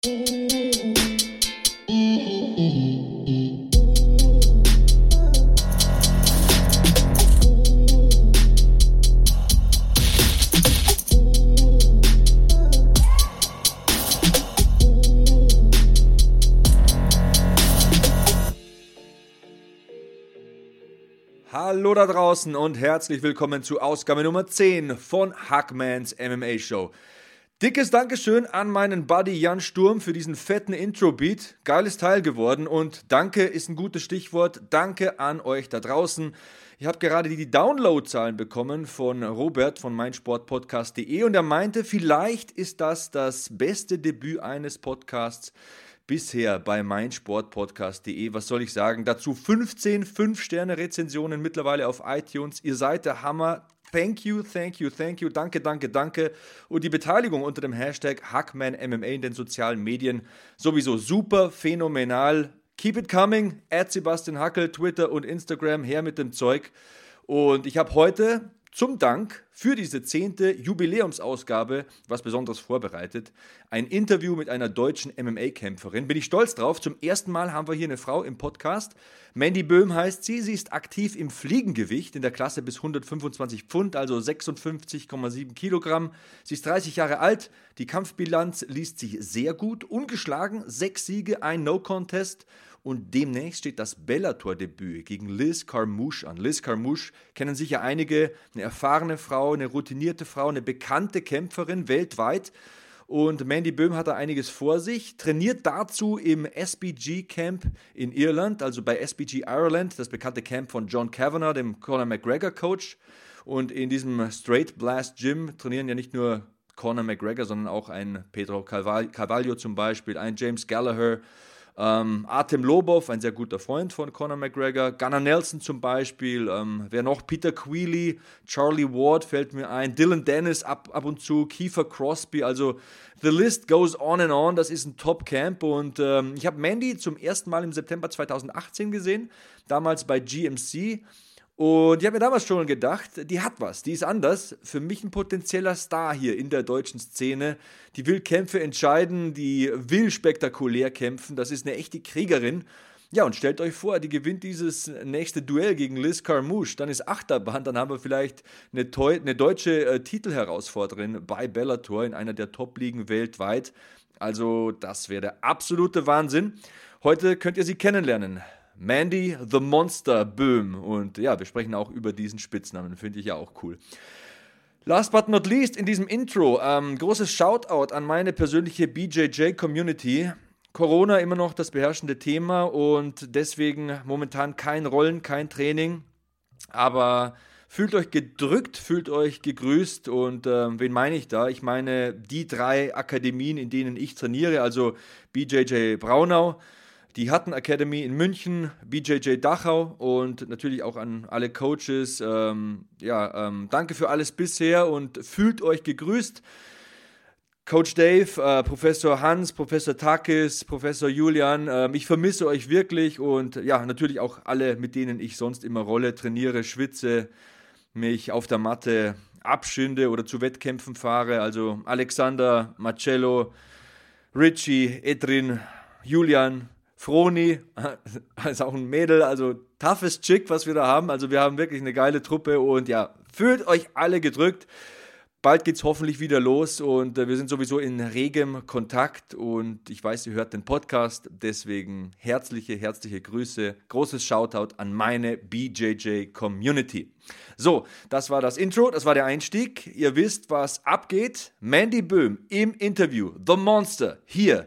Hallo da draußen und herzlich willkommen zu Ausgabe Nummer 10 von Hackmans MMA Show. Dickes Dankeschön an meinen Buddy Jan Sturm für diesen fetten Intro-Beat. Geiles Teil geworden und danke ist ein gutes Stichwort. Danke an euch da draußen. Ich habe gerade die Downloadzahlen bekommen von Robert von meinsportpodcast.de und er meinte, vielleicht ist das das beste Debüt eines Podcasts bisher bei meinsportpodcast.de. Was soll ich sagen? Dazu 15 5-Sterne-Rezensionen mittlerweile auf iTunes. Ihr seid der Hammer. Thank you, thank you, thank you, danke, danke, danke. Und die Beteiligung unter dem Hashtag HackmanMMA in den sozialen Medien sowieso super, phänomenal. Keep it coming, at Sebastian Hackel, Twitter und Instagram, her mit dem Zeug. Und ich habe heute zum Dank für diese zehnte Jubiläumsausgabe was Besonderes vorbereitet. Ein Interview mit einer deutschen MMA-Kämpferin. Bin ich stolz drauf. Zum ersten Mal haben wir hier eine Frau im Podcast. Mandy Böhm heißt sie. Sie ist aktiv im Fliegengewicht in der Klasse bis 125 Pfund, also 56,7 Kilogramm. Sie ist 30 Jahre alt. Die Kampfbilanz liest sich sehr gut. Ungeschlagen, sechs Siege, ein No-Contest und demnächst steht das Bellator-Debüt gegen Liz Carmouche an. Liz Carmouche kennen sicher einige, eine erfahrene Frau, eine routinierte Frau, eine bekannte Kämpferin weltweit. Und Mandy Böhm hat da einiges vor sich, trainiert dazu im SBG Camp in Irland, also bei SBG Ireland, das bekannte Camp von John Kavanagh, dem Conor McGregor Coach. Und in diesem Straight Blast Gym trainieren ja nicht nur Conor McGregor, sondern auch ein Pedro Carvalho zum Beispiel, ein James Gallagher, ähm, Artem Lobov, ein sehr guter Freund von Conor McGregor. Gunnar Nelson zum Beispiel. Ähm, wer noch? Peter Queely, Charlie Ward fällt mir ein. Dylan Dennis ab, ab und zu. Kiefer Crosby. Also, the list goes on and on. Das ist ein Top-Camp. Und ähm, ich habe Mandy zum ersten Mal im September 2018 gesehen. Damals bei GMC. Und ich habe mir damals schon gedacht, die hat was, die ist anders. Für mich ein potenzieller Star hier in der deutschen Szene. Die will Kämpfe entscheiden, die will spektakulär kämpfen. Das ist eine echte Kriegerin. Ja, und stellt euch vor, die gewinnt dieses nächste Duell gegen Liz Carmouche. Dann ist Achterbahn, dann haben wir vielleicht eine, eine deutsche äh, Titelherausforderin bei Bellator in einer der Top-Ligen weltweit. Also, das wäre der absolute Wahnsinn. Heute könnt ihr sie kennenlernen. Mandy the Monster Böhm. Und ja, wir sprechen auch über diesen Spitznamen, finde ich ja auch cool. Last but not least in diesem Intro, ähm, großes Shoutout an meine persönliche BJJ-Community. Corona immer noch das beherrschende Thema und deswegen momentan kein Rollen, kein Training. Aber fühlt euch gedrückt, fühlt euch gegrüßt und äh, wen meine ich da? Ich meine die drei Akademien, in denen ich trainiere, also BJJ Braunau, die Hatten Academy in München, BJJ Dachau und natürlich auch an alle Coaches. Ähm, ja, ähm, danke für alles bisher und fühlt euch gegrüßt. Coach Dave, äh, Professor Hans, Professor Takis, Professor Julian, äh, ich vermisse euch wirklich und ja, natürlich auch alle, mit denen ich sonst immer rolle, trainiere, schwitze, mich auf der Matte abschinde oder zu Wettkämpfen fahre. Also Alexander, Marcello, Richie, Edrin, Julian, Froni, ist auch ein Mädel, also toughes Chick, was wir da haben. Also wir haben wirklich eine geile Truppe und ja, fühlt euch alle gedrückt. Bald geht es hoffentlich wieder los und äh, wir sind sowieso in regem Kontakt und ich weiß, ihr hört den Podcast, deswegen herzliche, herzliche Grüße, großes Shoutout an meine BJJ Community. So, das war das Intro, das war der Einstieg. Ihr wisst, was abgeht. Mandy Böhm im Interview, The Monster, hier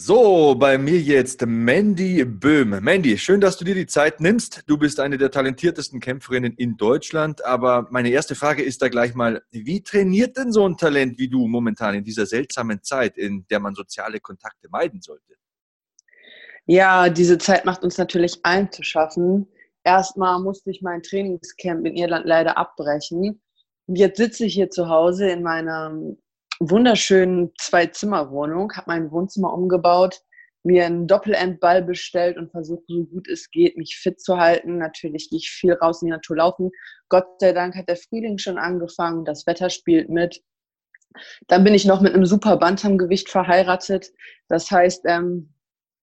So, bei mir jetzt Mandy Böhm. Mandy, schön, dass du dir die Zeit nimmst. Du bist eine der talentiertesten Kämpferinnen in Deutschland. Aber meine erste Frage ist da gleich mal, wie trainiert denn so ein Talent wie du momentan in dieser seltsamen Zeit, in der man soziale Kontakte meiden sollte? Ja, diese Zeit macht uns natürlich allen zu schaffen. Erstmal musste ich mein Trainingscamp in Irland leider abbrechen. Und jetzt sitze ich hier zu Hause in meiner wunderschönen Zwei-Zimmer-Wohnung, habe mein Wohnzimmer umgebaut, mir einen Doppelendball bestellt und versucht, so gut es geht, mich fit zu halten. Natürlich gehe ich viel raus in die Natur laufen. Gott sei Dank hat der Frühling schon angefangen, das Wetter spielt mit. Dann bin ich noch mit einem super Bantamgewicht verheiratet. Das heißt, ähm,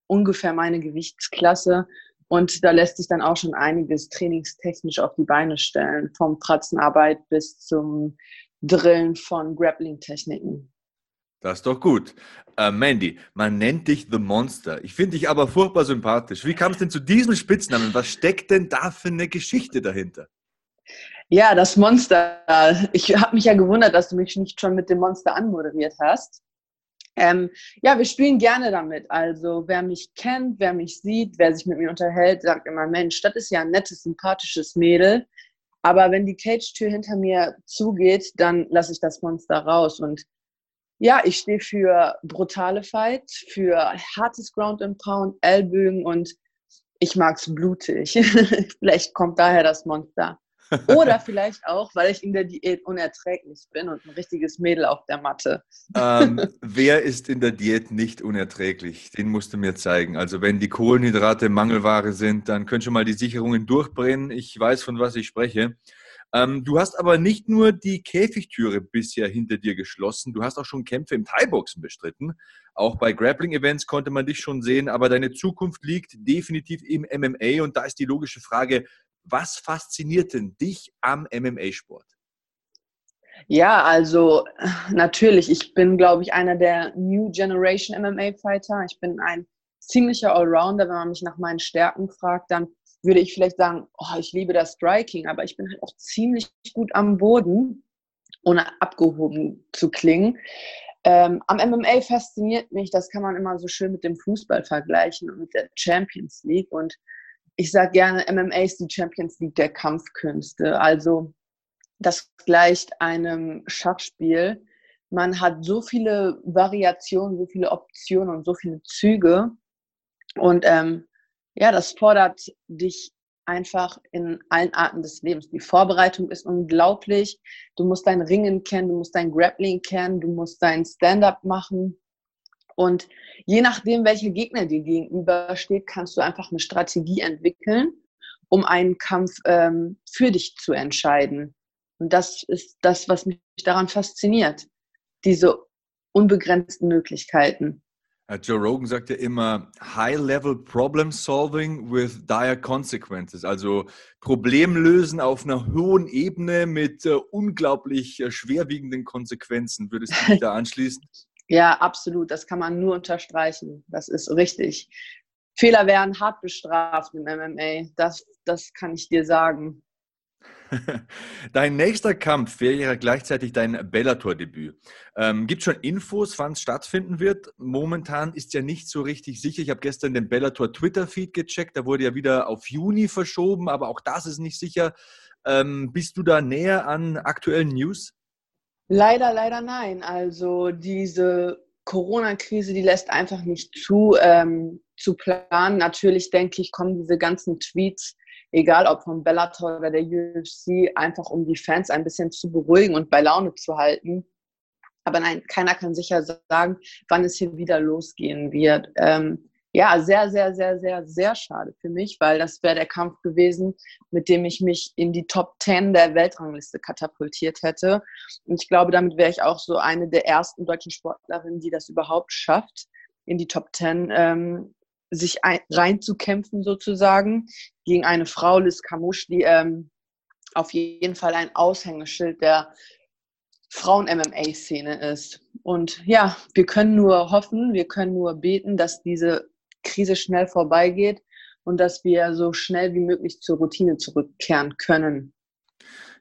ungefähr meine Gewichtsklasse. Und da lässt sich dann auch schon einiges trainingstechnisch auf die Beine stellen, vom Pratzenarbeit bis zum Drillen von Grappling-Techniken. Das ist doch gut. Äh, Mandy, man nennt dich The Monster. Ich finde dich aber furchtbar sympathisch. Wie kam es denn zu diesem Spitznamen? Was steckt denn da für eine Geschichte dahinter? Ja, das Monster. Ich habe mich ja gewundert, dass du mich nicht schon mit dem Monster anmoderiert hast. Ähm, ja, wir spielen gerne damit. Also wer mich kennt, wer mich sieht, wer sich mit mir unterhält, sagt immer, Mensch, das ist ja ein nettes, sympathisches Mädel. Aber wenn die Cage-Tür hinter mir zugeht, dann lasse ich das Monster raus. Und ja, ich stehe für brutale Fight, für hartes Ground and Pound, Ellbögen und ich mag es blutig. Vielleicht kommt daher das Monster. Oder vielleicht auch, weil ich in der Diät unerträglich bin und ein richtiges Mädel auf der Matte. Ähm, wer ist in der Diät nicht unerträglich? Den musst du mir zeigen. Also wenn die Kohlenhydrate Mangelware sind, dann können schon mal die Sicherungen durchbrennen. Ich weiß, von was ich spreche. Ähm, du hast aber nicht nur die Käfigtüre bisher hinter dir geschlossen, du hast auch schon Kämpfe im Thai-Boxen bestritten. Auch bei Grappling-Events konnte man dich schon sehen, aber deine Zukunft liegt definitiv im MMA und da ist die logische Frage, was fasziniert denn dich am MMA-Sport? Ja, also natürlich. Ich bin, glaube ich, einer der New Generation MMA-Fighter. Ich bin ein ziemlicher Allrounder. Wenn man mich nach meinen Stärken fragt, dann würde ich vielleicht sagen, oh, ich liebe das Striking, aber ich bin halt auch ziemlich gut am Boden, ohne abgehoben zu klingen. Ähm, am MMA fasziniert mich, das kann man immer so schön mit dem Fußball vergleichen und mit der Champions League. Und ich sage gerne, MMA ist die Champions League der Kampfkünste. Also das gleicht einem Schachspiel. Man hat so viele Variationen, so viele Optionen und so viele Züge. Und ähm, ja, das fordert dich einfach in allen Arten des Lebens. Die Vorbereitung ist unglaublich. Du musst dein Ringen kennen, du musst dein Grappling kennen, du musst dein Stand-up machen. Und je nachdem, welcher Gegner dir gegenübersteht, kannst du einfach eine Strategie entwickeln, um einen Kampf ähm, für dich zu entscheiden. Und das ist das, was mich daran fasziniert. Diese unbegrenzten Möglichkeiten. Joe Rogan sagt ja immer High-Level Problem Solving with dire consequences, also Problemlösen auf einer hohen Ebene mit äh, unglaublich äh, schwerwiegenden Konsequenzen. Würdest du dich da anschließen? Ja, absolut. Das kann man nur unterstreichen. Das ist richtig. Fehler werden hart bestraft im MMA. Das, das kann ich dir sagen. Dein nächster Kampf wäre gleichzeitig dein Bellator-Debüt. Ähm, Gibt schon Infos, wann es stattfinden wird? Momentan ist ja nicht so richtig sicher. Ich habe gestern den Bellator Twitter-Feed gecheckt. Da wurde ja wieder auf Juni verschoben, aber auch das ist nicht sicher. Ähm, bist du da näher an aktuellen News? Leider, leider nein. Also diese Corona-Krise, die lässt einfach nicht zu, ähm, zu planen. Natürlich denke ich, kommen diese ganzen Tweets, egal ob von Bellator oder der UFC, einfach um die Fans ein bisschen zu beruhigen und bei Laune zu halten. Aber nein, keiner kann sicher sagen, wann es hier wieder losgehen wird. Ähm, ja, sehr, sehr, sehr, sehr, sehr schade für mich, weil das wäre der Kampf gewesen, mit dem ich mich in die Top 10 der Weltrangliste katapultiert hätte. Und ich glaube, damit wäre ich auch so eine der ersten deutschen Sportlerinnen, die das überhaupt schafft, in die Top 10 ähm, sich ein, reinzukämpfen sozusagen gegen eine Frau, Liz Camouche, die ähm, auf jeden Fall ein Aushängeschild der Frauen-MMA-Szene ist. Und ja, wir können nur hoffen, wir können nur beten, dass diese Krise schnell vorbeigeht und dass wir so schnell wie möglich zur Routine zurückkehren können.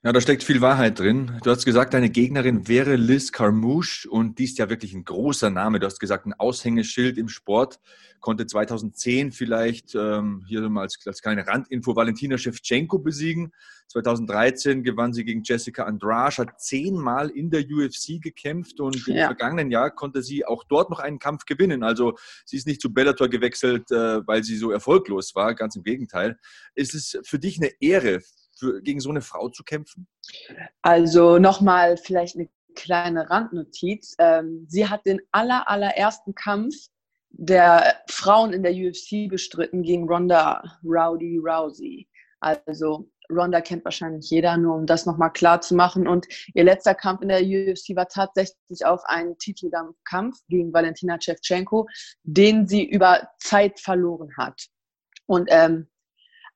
Ja, da steckt viel Wahrheit drin. Du hast gesagt, deine Gegnerin wäre Liz Carmouche und die ist ja wirklich ein großer Name. Du hast gesagt, ein Aushängeschild im Sport. Konnte 2010 vielleicht, ähm, hier mal als, als kleine Randinfo, Valentina Shevchenko besiegen. 2013 gewann sie gegen Jessica Andrade, hat zehnmal in der UFC gekämpft und ja. im vergangenen Jahr konnte sie auch dort noch einen Kampf gewinnen. Also sie ist nicht zu Bellator gewechselt, äh, weil sie so erfolglos war, ganz im Gegenteil. Ist es für dich eine Ehre, für, gegen so eine Frau zu kämpfen? Also nochmal vielleicht eine kleine Randnotiz. Ähm, sie hat den aller, allerersten Kampf der Frauen in der UFC bestritten gegen Ronda Rowdy Rousey. Also Ronda kennt wahrscheinlich jeder, nur um das nochmal klar zu machen. Und ihr letzter Kampf in der UFC war tatsächlich auch ein Titelkampf gegen Valentina Shevchenko, den sie über Zeit verloren hat. Und ähm,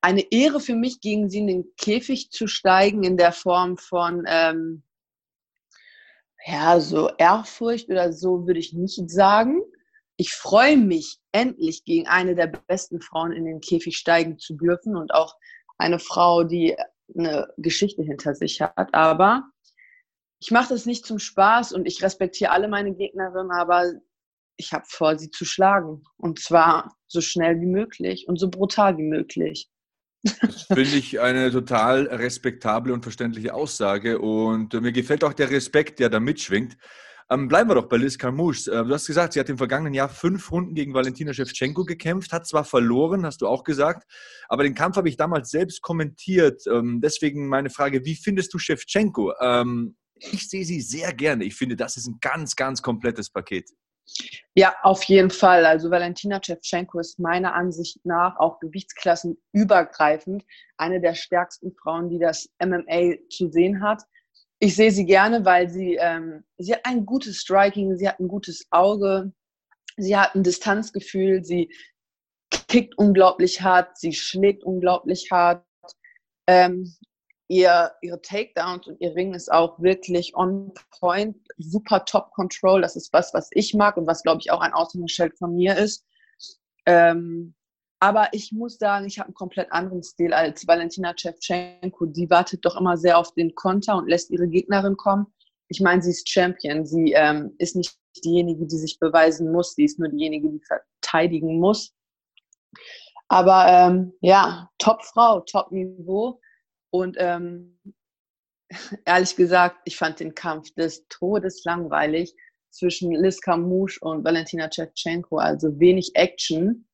eine Ehre für mich, gegen sie in den Käfig zu steigen in der Form von, ähm, ja, so Ehrfurcht oder so würde ich nicht sagen. Ich freue mich, endlich gegen eine der besten Frauen in den Käfig steigen zu dürfen und auch eine Frau, die eine Geschichte hinter sich hat. Aber ich mache das nicht zum Spaß und ich respektiere alle meine Gegnerinnen, aber ich habe vor, sie zu schlagen. Und zwar so schnell wie möglich und so brutal wie möglich. Das finde ich eine total respektable und verständliche Aussage. Und mir gefällt auch der Respekt, der da mitschwingt. Ähm, bleiben wir doch bei Liz Carmouche. Äh, du hast gesagt, sie hat im vergangenen Jahr fünf Runden gegen Valentina Shevchenko gekämpft, hat zwar verloren, hast du auch gesagt, aber den Kampf habe ich damals selbst kommentiert. Ähm, deswegen meine Frage, wie findest du Shevchenko? Ähm, ich sehe sie sehr gerne. Ich finde, das ist ein ganz, ganz komplettes Paket. Ja, auf jeden Fall. Also Valentina Shevchenko ist meiner Ansicht nach auch gewichtsklassenübergreifend eine der stärksten Frauen, die das MMA zu sehen hat. Ich sehe sie gerne, weil sie, ähm, sie hat ein gutes Striking, sie hat ein gutes Auge, sie hat ein Distanzgefühl, sie kickt unglaublich hart, sie schlägt unglaublich hart. Ähm, ihr, ihre Takedowns und ihr Ring ist auch wirklich on point, super top control. Das ist was, was ich mag und was, glaube ich, auch ein Aushängeschild von mir ist. Ähm, aber ich muss sagen, ich habe einen komplett anderen Stil als Valentina Shevchenko. Die wartet doch immer sehr auf den Konter und lässt ihre Gegnerin kommen. Ich meine, sie ist Champion. Sie ähm, ist nicht diejenige, die sich beweisen muss. Sie ist nur diejenige, die verteidigen muss. Aber ähm, ja, Top-Frau, Top-Niveau. Und ähm, ehrlich gesagt, ich fand den Kampf des Todes langweilig zwischen Liz Camouche und Valentina Shevchenko. Also wenig Action.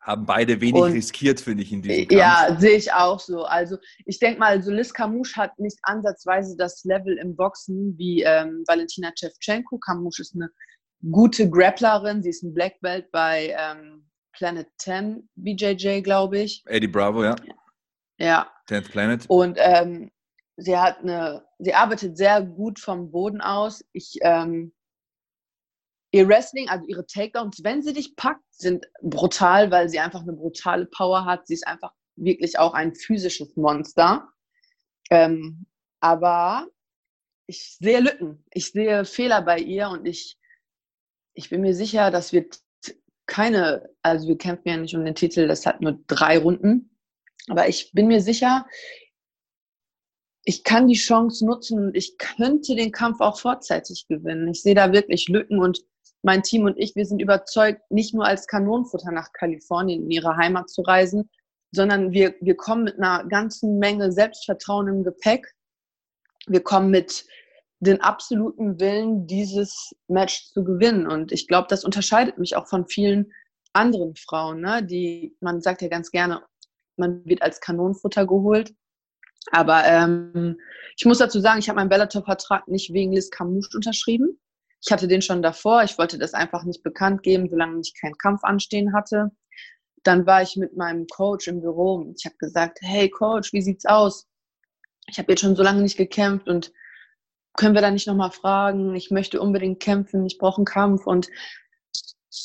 Haben beide wenig und, riskiert, finde ich, in diesem Kampf. Ja, sehe ich auch so. Also ich denke mal, so Liz Camouche hat nicht ansatzweise das Level im Boxen wie ähm, Valentina Shevchenko. Camouche ist eine gute Grapplerin. Sie ist ein Black Belt bei ähm, Planet 10 BJJ, glaube ich. Eddie Bravo, ja. Ja. Tenth Planet. Und ähm, sie hat eine, sie arbeitet sehr gut vom Boden aus. Ich, ähm, ihr Wrestling, also ihre Takedowns, wenn sie dich packt, sind brutal, weil sie einfach eine brutale Power hat. Sie ist einfach wirklich auch ein physisches Monster. Ähm, aber ich sehe Lücken, ich sehe Fehler bei ihr und ich, ich bin mir sicher, dass wir keine, also wir kämpfen ja nicht um den Titel, das hat nur drei Runden. Aber ich bin mir sicher, ich kann die Chance nutzen und ich könnte den Kampf auch vorzeitig gewinnen. Ich sehe da wirklich Lücken und mein Team und ich, wir sind überzeugt, nicht nur als Kanonenfutter nach Kalifornien in ihre Heimat zu reisen, sondern wir, wir kommen mit einer ganzen Menge Selbstvertrauen im Gepäck. Wir kommen mit den absoluten Willen, dieses Match zu gewinnen. Und ich glaube, das unterscheidet mich auch von vielen anderen Frauen, ne? die, man sagt ja ganz gerne, man wird als Kanonenfutter geholt. Aber ähm, ich muss dazu sagen, ich habe meinen Bellator-Vertrag nicht wegen Liz Camouche unterschrieben. Ich hatte den schon davor. Ich wollte das einfach nicht bekannt geben, solange ich keinen Kampf anstehen hatte. Dann war ich mit meinem Coach im Büro ich habe gesagt, hey Coach, wie sieht's aus? Ich habe jetzt schon so lange nicht gekämpft und können wir da nicht nochmal fragen? Ich möchte unbedingt kämpfen, ich brauche einen Kampf. Und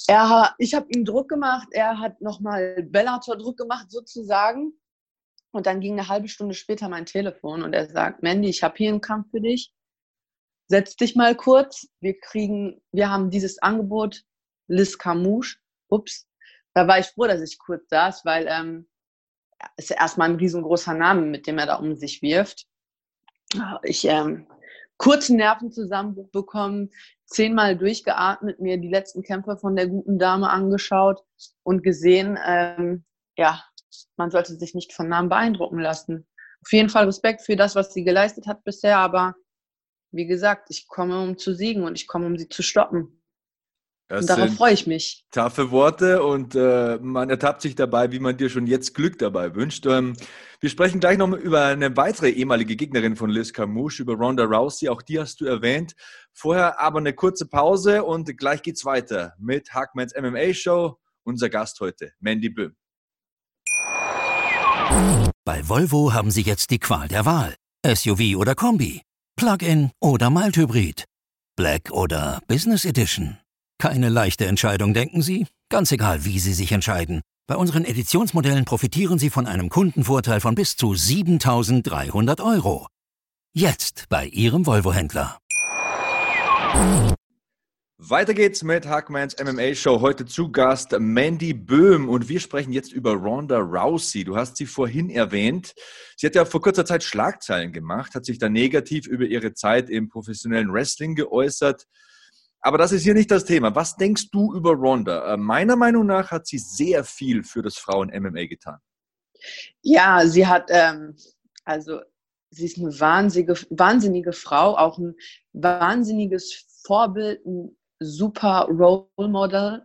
er, ich habe ihm Druck gemacht, er hat nochmal Bellator Druck gemacht sozusagen. Und dann ging eine halbe Stunde später mein Telefon und er sagt, Mandy, ich habe hier einen Kampf für dich. Setz dich mal kurz. Wir kriegen, wir haben dieses Angebot, Liz Camouche. Ups. Da war ich froh, dass ich kurz saß, weil ähm, ist ja erstmal ein riesengroßer Name, mit dem er da um sich wirft. Ich ähm, kurzen Nervenzusammenbruch bekommen, zehnmal durchgeatmet, mir die letzten Kämpfe von der guten Dame angeschaut und gesehen, ähm, ja, man sollte sich nicht von Namen beeindrucken lassen. Auf jeden Fall Respekt für das, was sie geleistet hat bisher, aber wie gesagt, ich komme, um zu siegen und ich komme, um sie zu stoppen. Das und darauf freue ich mich. Taffe Worte und äh, man ertappt sich dabei, wie man dir schon jetzt Glück dabei wünscht. Ähm, wir sprechen gleich noch über eine weitere ehemalige Gegnerin von Liz Camouche, über Ronda Rousey. Auch die hast du erwähnt. Vorher aber eine kurze Pause und gleich geht's weiter mit Hackmans MMA Show. Unser Gast heute, Mandy Böhm. Bei Volvo haben Sie jetzt die Qual der Wahl. SUV oder Kombi, Plug-in oder Mild-Hybrid, Black oder Business Edition. Keine leichte Entscheidung, denken Sie? Ganz egal, wie Sie sich entscheiden. Bei unseren Editionsmodellen profitieren Sie von einem Kundenvorteil von bis zu 7300 Euro. Jetzt bei Ihrem Volvo-Händler. Weiter geht's mit Hackmans MMA Show. Heute zu Gast Mandy Böhm und wir sprechen jetzt über Ronda Rousey. Du hast sie vorhin erwähnt. Sie hat ja vor kurzer Zeit Schlagzeilen gemacht, hat sich da negativ über ihre Zeit im professionellen Wrestling geäußert. Aber das ist hier nicht das Thema. Was denkst du über Ronda? Äh, meiner Meinung nach hat sie sehr viel für das Frauen-MMA getan. Ja, sie hat, ähm, also sie ist eine wahnsinnige, wahnsinnige Frau, auch ein wahnsinniges Vorbild, ein super Role Model.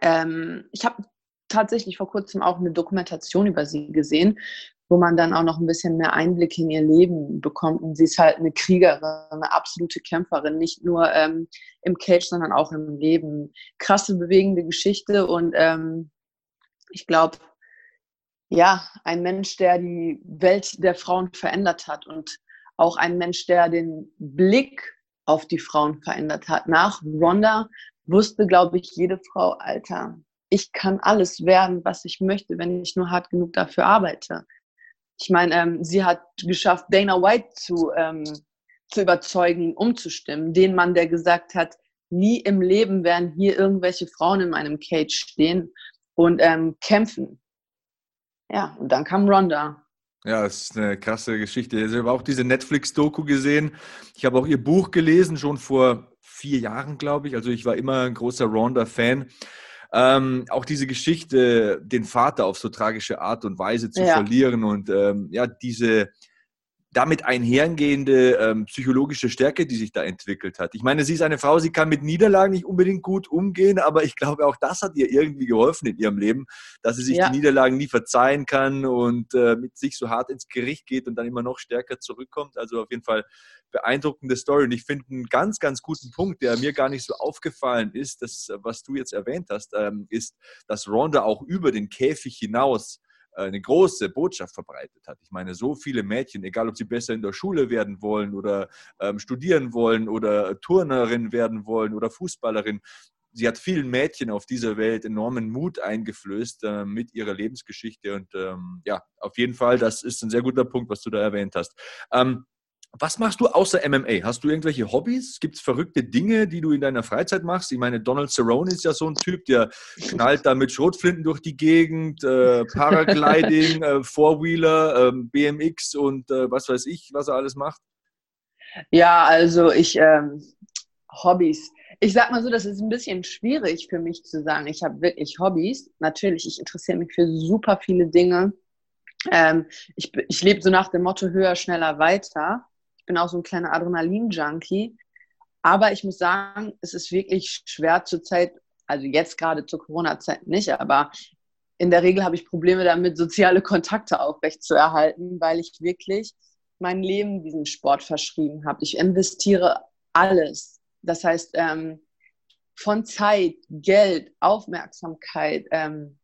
Ähm, ich habe tatsächlich vor kurzem auch eine Dokumentation über sie gesehen, wo man dann auch noch ein bisschen mehr Einblick in ihr Leben bekommt. Und sie ist halt eine Kriegerin, eine absolute Kämpferin, nicht nur ähm, im Cage, sondern auch im Leben. Krasse, bewegende Geschichte und ähm, ich glaube, ja, ein Mensch, der die Welt der Frauen verändert hat und auch ein Mensch, der den Blick auf die Frauen verändert hat. Nach Ronda wusste, glaube ich, jede Frau, Alter, ich kann alles werden, was ich möchte, wenn ich nur hart genug dafür arbeite. Ich meine, ähm, sie hat geschafft, Dana White zu, ähm, zu überzeugen, umzustimmen. Den Mann, der gesagt hat, nie im Leben werden hier irgendwelche Frauen in meinem Cage stehen und ähm, kämpfen. Ja, und dann kam Ronda. Ja, das ist eine krasse Geschichte. Ich habe auch diese Netflix-Doku gesehen. Ich habe auch ihr Buch gelesen, schon vor vier Jahren, glaube ich. Also ich war immer ein großer Ronda-Fan. Ähm, auch diese Geschichte, den Vater auf so tragische Art und Weise zu ja. verlieren und ähm, ja, diese damit einhergehende ähm, psychologische Stärke, die sich da entwickelt hat. Ich meine, sie ist eine Frau, sie kann mit Niederlagen nicht unbedingt gut umgehen, aber ich glaube, auch das hat ihr irgendwie geholfen in ihrem Leben, dass sie sich ja. die Niederlagen nie verzeihen kann und äh, mit sich so hart ins Gericht geht und dann immer noch stärker zurückkommt. Also auf jeden Fall beeindruckende Story. Und ich finde einen ganz, ganz guten Punkt, der mir gar nicht so aufgefallen ist, das, was du jetzt erwähnt hast, ähm, ist, dass Ronda auch über den Käfig hinaus eine große Botschaft verbreitet hat. Ich meine, so viele Mädchen, egal ob sie besser in der Schule werden wollen oder ähm, studieren wollen oder Turnerin werden wollen oder Fußballerin, sie hat vielen Mädchen auf dieser Welt enormen Mut eingeflößt äh, mit ihrer Lebensgeschichte. Und ähm, ja, auf jeden Fall, das ist ein sehr guter Punkt, was du da erwähnt hast. Ähm, was machst du außer MMA? Hast du irgendwelche Hobbys? Gibt es verrückte Dinge, die du in deiner Freizeit machst? Ich meine, Donald Cerrone ist ja so ein Typ, der knallt da mit Schrotflinten durch die Gegend, äh, Paragliding, äh, Fourwheeler, äh, BMX und was weiß ich, was er alles macht. Ja, also ich, ähm, Hobbys. Ich sag mal so, das ist ein bisschen schwierig für mich zu sagen. Ich habe wirklich Hobbys. Natürlich, ich interessiere mich für super viele Dinge. Ähm, ich, ich lebe so nach dem Motto höher, schneller, weiter bin auch so ein kleiner Adrenalin-Junkie. Aber ich muss sagen, es ist wirklich schwer zur Zeit, also jetzt gerade zur Corona-Zeit nicht, aber in der Regel habe ich Probleme damit, soziale Kontakte aufrechtzuerhalten, weil ich wirklich mein Leben diesem Sport verschrieben habe. Ich investiere alles. Das heißt, ähm, von Zeit, Geld, Aufmerksamkeit, ähm,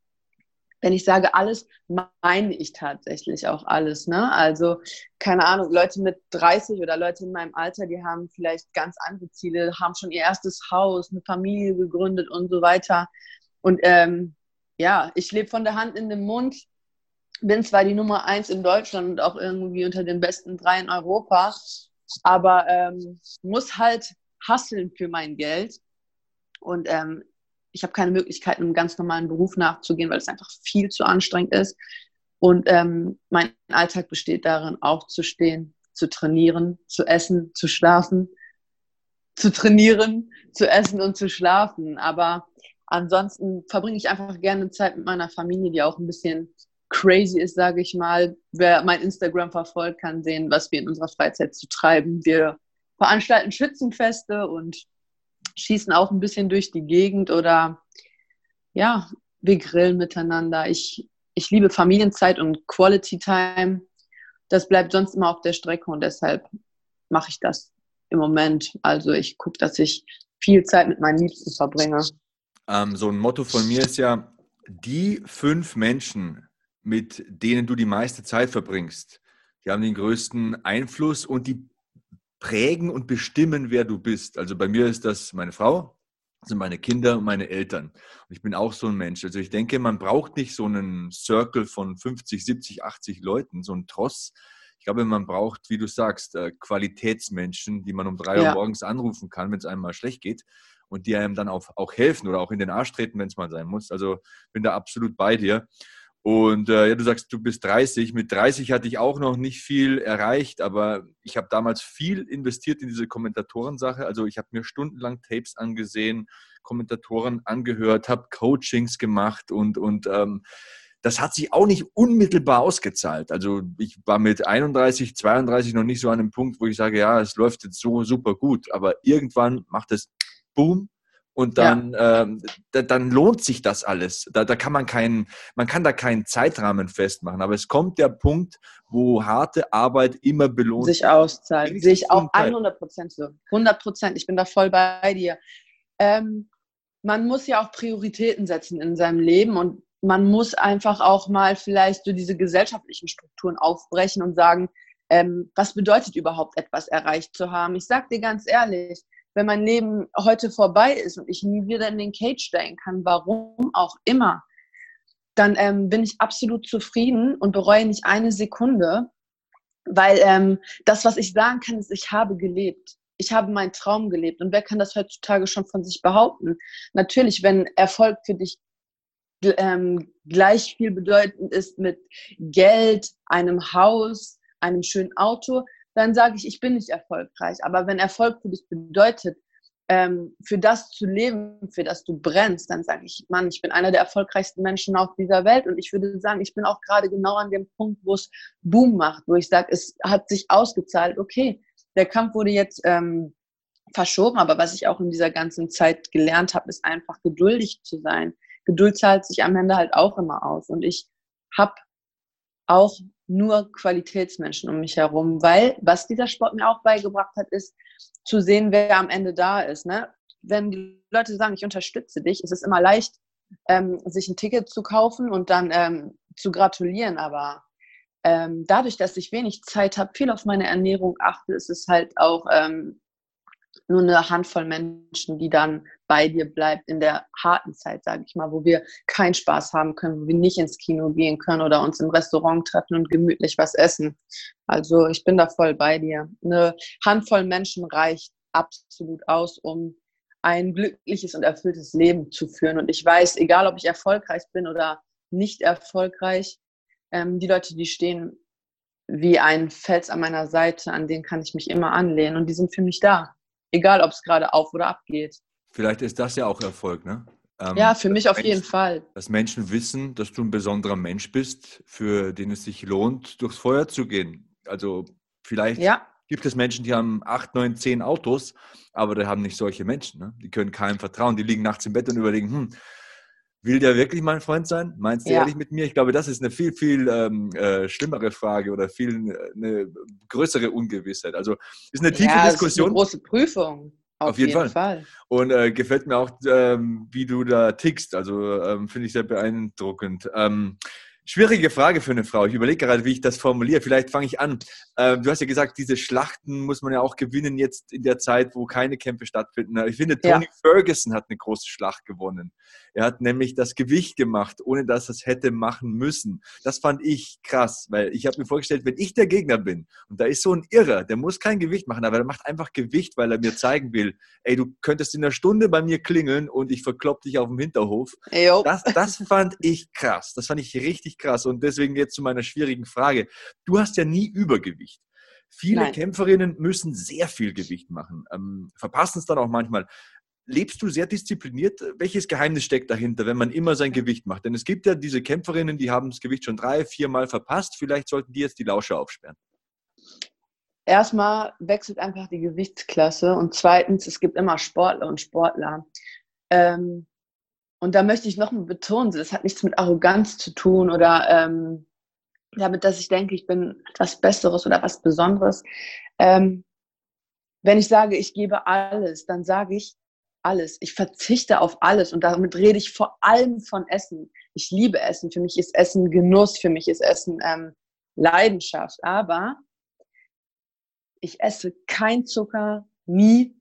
wenn ich sage alles, meine ich tatsächlich auch alles. Ne? Also, keine Ahnung, Leute mit 30 oder Leute in meinem Alter, die haben vielleicht ganz andere Ziele, haben schon ihr erstes Haus, eine Familie gegründet und so weiter. Und ähm, ja, ich lebe von der Hand in den Mund. bin zwar die Nummer eins in Deutschland und auch irgendwie unter den besten drei in Europa, aber ähm, muss halt hasseln für mein Geld. Und ähm, ich habe keine Möglichkeit, einem ganz normalen Beruf nachzugehen, weil es einfach viel zu anstrengend ist. Und ähm, mein Alltag besteht darin, aufzustehen, zu trainieren, zu essen, zu schlafen, zu trainieren, zu essen und zu schlafen. Aber ansonsten verbringe ich einfach gerne Zeit mit meiner Familie, die auch ein bisschen crazy ist, sage ich mal. Wer mein Instagram verfolgt, kann sehen, was wir in unserer Freizeit zu treiben. Wir veranstalten Schützenfeste und schießen auch ein bisschen durch die Gegend oder ja, wir grillen miteinander. Ich, ich liebe Familienzeit und Quality Time. Das bleibt sonst immer auf der Strecke und deshalb mache ich das im Moment. Also ich gucke, dass ich viel Zeit mit meinen Liebsten verbringe. Ähm, so ein Motto von mir ist ja, die fünf Menschen, mit denen du die meiste Zeit verbringst, die haben den größten Einfluss und die prägen und bestimmen, wer du bist. Also bei mir ist das meine Frau, sind meine Kinder und meine Eltern. Und ich bin auch so ein Mensch. Also ich denke, man braucht nicht so einen Circle von 50, 70, 80 Leuten, so einen Tross. Ich glaube, man braucht, wie du sagst, äh, Qualitätsmenschen, die man um drei ja. Uhr morgens anrufen kann, wenn es einem mal schlecht geht und die einem dann auch, auch helfen oder auch in den Arsch treten, wenn es mal sein muss. Also bin da absolut bei dir. Und äh, ja, du sagst, du bist 30. Mit 30 hatte ich auch noch nicht viel erreicht, aber ich habe damals viel investiert in diese Kommentatorensache. Also ich habe mir stundenlang Tapes angesehen, Kommentatoren angehört, habe Coachings gemacht und, und ähm, das hat sich auch nicht unmittelbar ausgezahlt. Also ich war mit 31, 32 noch nicht so an einem Punkt, wo ich sage, ja, es läuft jetzt so super gut. Aber irgendwann macht es Boom und dann, ja. ähm, da, dann lohnt sich das alles. Da, da kann man keinen, man kann da keinen Zeitrahmen festmachen. Aber es kommt der Punkt, wo harte Arbeit immer belohnt sich auszahlt. Sehe ich auch 100 Prozent so. 100 Prozent. Ich bin da voll bei dir. Ähm, man muss ja auch Prioritäten setzen in seinem Leben und man muss einfach auch mal vielleicht so diese gesellschaftlichen Strukturen aufbrechen und sagen, ähm, was bedeutet überhaupt etwas erreicht zu haben? Ich sag dir ganz ehrlich, wenn mein Leben heute vorbei ist und ich nie wieder in den Cage steigen kann, warum auch immer, dann ähm, bin ich absolut zufrieden und bereue nicht eine Sekunde, weil ähm, das, was ich sagen kann, ist, ich habe gelebt. Ich habe meinen Traum gelebt. Und wer kann das heutzutage schon von sich behaupten? Natürlich, wenn Erfolg für dich ähm, gleich viel bedeutend ist mit Geld, einem Haus, einem schönen Auto, dann sage ich, ich bin nicht erfolgreich. Aber wenn Erfolg für dich bedeutet, ähm, für das zu leben, für das du brennst, dann sage ich, Mann, ich bin einer der erfolgreichsten Menschen auf dieser Welt. Und ich würde sagen, ich bin auch gerade genau an dem Punkt, wo es Boom macht, wo ich sage, es hat sich ausgezahlt. Okay, der Kampf wurde jetzt ähm, verschoben, aber was ich auch in dieser ganzen Zeit gelernt habe, ist einfach geduldig zu sein. Geduld zahlt sich am Ende halt auch immer aus. Und ich habe auch nur Qualitätsmenschen um mich herum, weil was dieser Sport mir auch beigebracht hat, ist zu sehen, wer am Ende da ist. Ne? Wenn die Leute sagen, ich unterstütze dich, ist es immer leicht, ähm, sich ein Ticket zu kaufen und dann ähm, zu gratulieren. Aber ähm, dadurch, dass ich wenig Zeit habe, viel auf meine Ernährung achte, ist es halt auch ähm, nur eine Handvoll Menschen, die dann bei dir bleibt in der harten Zeit, sage ich mal, wo wir keinen Spaß haben können, wo wir nicht ins Kino gehen können oder uns im Restaurant treffen und gemütlich was essen. Also ich bin da voll bei dir. Eine Handvoll Menschen reicht absolut aus, um ein glückliches und erfülltes Leben zu führen. Und ich weiß, egal ob ich erfolgreich bin oder nicht erfolgreich, ähm, die Leute, die stehen wie ein Fels an meiner Seite, an den kann ich mich immer anlehnen und die sind für mich da. Egal, ob es gerade auf oder ab geht. Vielleicht ist das ja auch Erfolg, ne? Ähm, ja, für mich auf Menschen, jeden Fall. Dass Menschen wissen, dass du ein besonderer Mensch bist, für den es sich lohnt, durchs Feuer zu gehen. Also vielleicht ja. gibt es Menschen, die haben acht, neun, zehn Autos, aber die haben nicht solche Menschen. Ne? Die können keinem vertrauen. Die liegen nachts im Bett und überlegen, hm, will der wirklich mein Freund sein? Meinst du ja. ehrlich mit mir? Ich glaube, das ist eine viel, viel ähm, äh, schlimmere Frage oder viel äh, eine größere Ungewissheit. Also ist eine tiefe ja, Diskussion. Ist eine große Prüfung. Auf, Auf jeden, jeden, Fall. Fall. Und äh, gefällt mir auch, ähm, wie du da tickst. Also ähm, finde ich sehr beeindruckend. Schwierige Frage für eine Frau. Ich überlege gerade, wie ich das formuliere. Vielleicht fange ich an. Ähm, du hast ja gesagt, diese Schlachten muss man ja auch gewinnen jetzt in der Zeit, wo keine Kämpfe stattfinden. Ich finde, Tony ja. Ferguson hat eine große Schlacht gewonnen. Er hat nämlich das Gewicht gemacht, ohne dass er es hätte machen müssen. Das fand ich krass, weil ich habe mir vorgestellt, wenn ich der Gegner bin und da ist so ein Irrer, der muss kein Gewicht machen, aber der macht einfach Gewicht, weil er mir zeigen will, ey, du könntest in einer Stunde bei mir klingeln und ich verklopp dich auf dem Hinterhof. Das, das fand ich krass. Das fand ich richtig krass. Und deswegen jetzt zu meiner schwierigen Frage. Du hast ja nie Übergewicht. Viele Nein. Kämpferinnen müssen sehr viel Gewicht machen, ähm, verpassen es dann auch manchmal lebst du sehr diszipliniert? Welches Geheimnis steckt dahinter, wenn man immer sein Gewicht macht? Denn es gibt ja diese Kämpferinnen, die haben das Gewicht schon drei, vier Mal verpasst. Vielleicht sollten die jetzt die Lauscher aufsperren. Erstmal wechselt einfach die Gewichtsklasse und zweitens, es gibt immer Sportler und Sportler. Ähm, und da möchte ich nochmal betonen, das hat nichts mit Arroganz zu tun oder ähm, damit, dass ich denke, ich bin etwas Besseres oder was Besonderes. Ähm, wenn ich sage, ich gebe alles, dann sage ich, alles. Ich verzichte auf alles und damit rede ich vor allem von Essen. Ich liebe Essen. Für mich ist Essen Genuss, für mich ist Essen ähm, Leidenschaft. Aber ich esse kein Zucker, nie.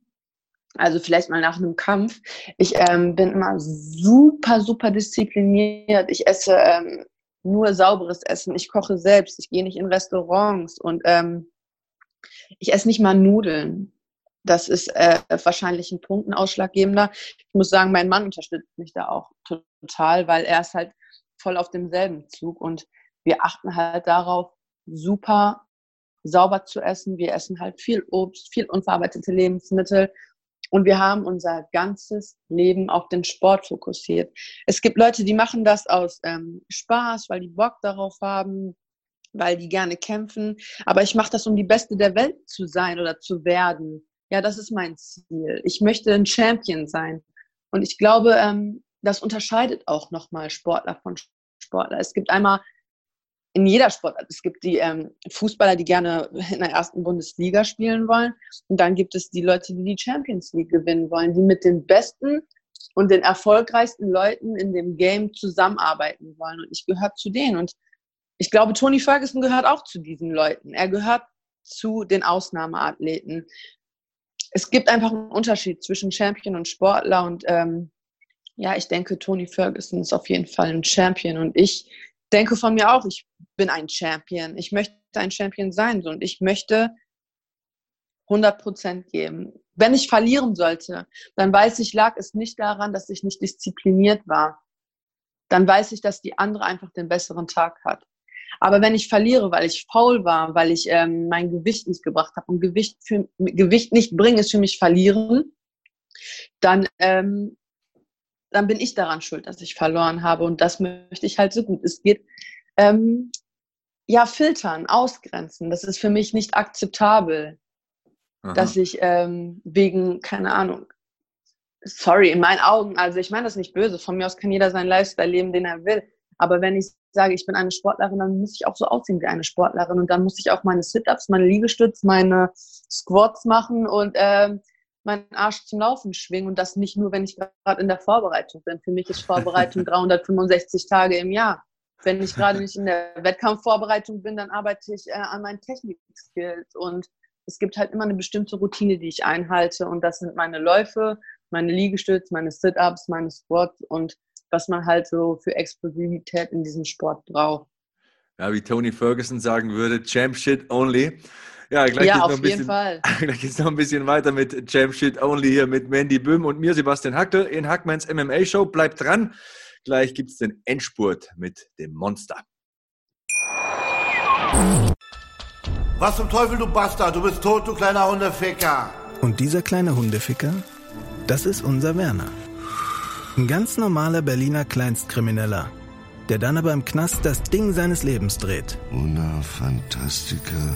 Also vielleicht mal nach einem Kampf. Ich ähm, bin immer super, super diszipliniert. Ich esse ähm, nur sauberes Essen. Ich koche selbst. Ich gehe nicht in Restaurants und ähm, ich esse nicht mal Nudeln. Das ist äh, wahrscheinlich ein Punkt, ein ausschlaggebender. Ich muss sagen, mein Mann unterstützt mich da auch total, weil er ist halt voll auf demselben Zug und wir achten halt darauf, super sauber zu essen. Wir essen halt viel Obst, viel unverarbeitete Lebensmittel und wir haben unser ganzes Leben auf den Sport fokussiert. Es gibt Leute, die machen das aus ähm, Spaß, weil die Bock darauf haben, weil die gerne kämpfen. Aber ich mache das, um die Beste der Welt zu sein oder zu werden ja, das ist mein Ziel. Ich möchte ein Champion sein. Und ich glaube, ähm, das unterscheidet auch nochmal Sportler von Sportler. Es gibt einmal in jeder Sportart, es gibt die ähm, Fußballer, die gerne in der ersten Bundesliga spielen wollen. Und dann gibt es die Leute, die die Champions League gewinnen wollen, die mit den besten und den erfolgreichsten Leuten in dem Game zusammenarbeiten wollen. Und ich gehöre zu denen. Und ich glaube, Tony Ferguson gehört auch zu diesen Leuten. Er gehört zu den Ausnahmeathleten es gibt einfach einen Unterschied zwischen Champion und Sportler und ähm, ja, ich denke, Tony Ferguson ist auf jeden Fall ein Champion und ich denke von mir auch, ich bin ein Champion. Ich möchte ein Champion sein und ich möchte 100 Prozent geben. Wenn ich verlieren sollte, dann weiß ich, lag es nicht daran, dass ich nicht diszipliniert war. Dann weiß ich, dass die andere einfach den besseren Tag hat. Aber wenn ich verliere, weil ich faul war, weil ich ähm, mein Gewicht nicht gebracht habe und Gewicht, für, Gewicht nicht bringen ist für mich verlieren, dann, ähm, dann bin ich daran schuld, dass ich verloren habe. Und das möchte ich halt so gut es geht. Ähm, ja, filtern, ausgrenzen. Das ist für mich nicht akzeptabel, Aha. dass ich ähm, wegen, keine Ahnung, sorry, in meinen Augen, also ich meine das nicht böse, von mir aus kann jeder seinen Lifestyle leben, den er will. Aber wenn ich sage, ich bin eine Sportlerin, dann muss ich auch so aussehen wie eine Sportlerin. Und dann muss ich auch meine Sit-Ups, meine Liegestütze, meine Squats machen und ähm, meinen Arsch zum Laufen schwingen. Und das nicht nur, wenn ich gerade in der Vorbereitung bin. Für mich ist Vorbereitung 365 Tage im Jahr. Wenn ich gerade nicht in der Wettkampfvorbereitung bin, dann arbeite ich äh, an meinen Technik-Skills. Und es gibt halt immer eine bestimmte Routine, die ich einhalte. Und das sind meine Läufe, meine Liegestütze, meine Sit-Ups, meine Squats und was man halt so für Explosivität in diesem Sport braucht. Ja, wie Tony Ferguson sagen würde, Champ Shit Only. Ja, gleich ja, geht auf noch ein jeden bisschen, Fall. Gleich geht es noch ein bisschen weiter mit Champ Shit Only hier mit Mandy Böhm und mir, Sebastian Hackel, in Hackmans MMA Show. Bleibt dran. Gleich gibt es den Endspurt mit dem Monster. Was zum Teufel, du Bastard? Du bist tot, du kleiner Hundeficker. Und dieser kleine Hundeficker, das ist unser Werner. Ein ganz normaler Berliner Kleinstkrimineller, der dann aber im Knast das Ding seines Lebens dreht. Una Fantastica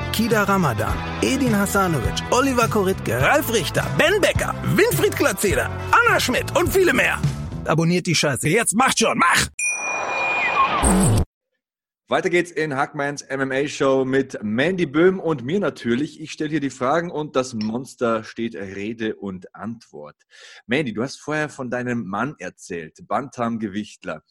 Kida Ramadan, Edin Hasanovic, Oliver Koritke, Ralf Richter, Ben Becker, Winfried Glatzeder, Anna Schmidt und viele mehr. Abonniert die Scheiße. Jetzt macht schon, mach! Weiter geht's in Hackmans MMA Show mit Mandy Böhm und mir natürlich. Ich stelle hier die Fragen und das Monster steht Rede und Antwort. Mandy, du hast vorher von deinem Mann erzählt, Bantam-Gewichtler.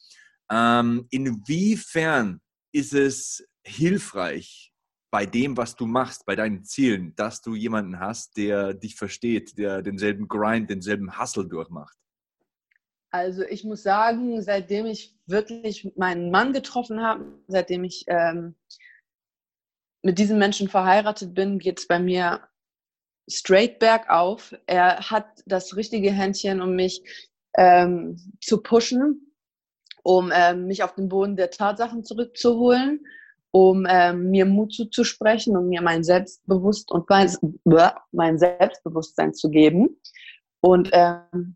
Ähm, inwiefern ist es hilfreich bei dem, was du machst, bei deinen Zielen, dass du jemanden hast, der dich versteht, der denselben Grind, denselben Hustle durchmacht? Also ich muss sagen, seitdem ich wirklich meinen Mann getroffen habe, seitdem ich ähm, mit diesem Menschen verheiratet bin, geht es bei mir straight bergauf. Er hat das richtige Händchen, um mich ähm, zu pushen, um ähm, mich auf den Boden der Tatsachen zurückzuholen, um ähm, mir Mut zuzusprechen, um mir mein Selbstbewusst und mein, mein Selbstbewusstsein zu geben. Und ähm,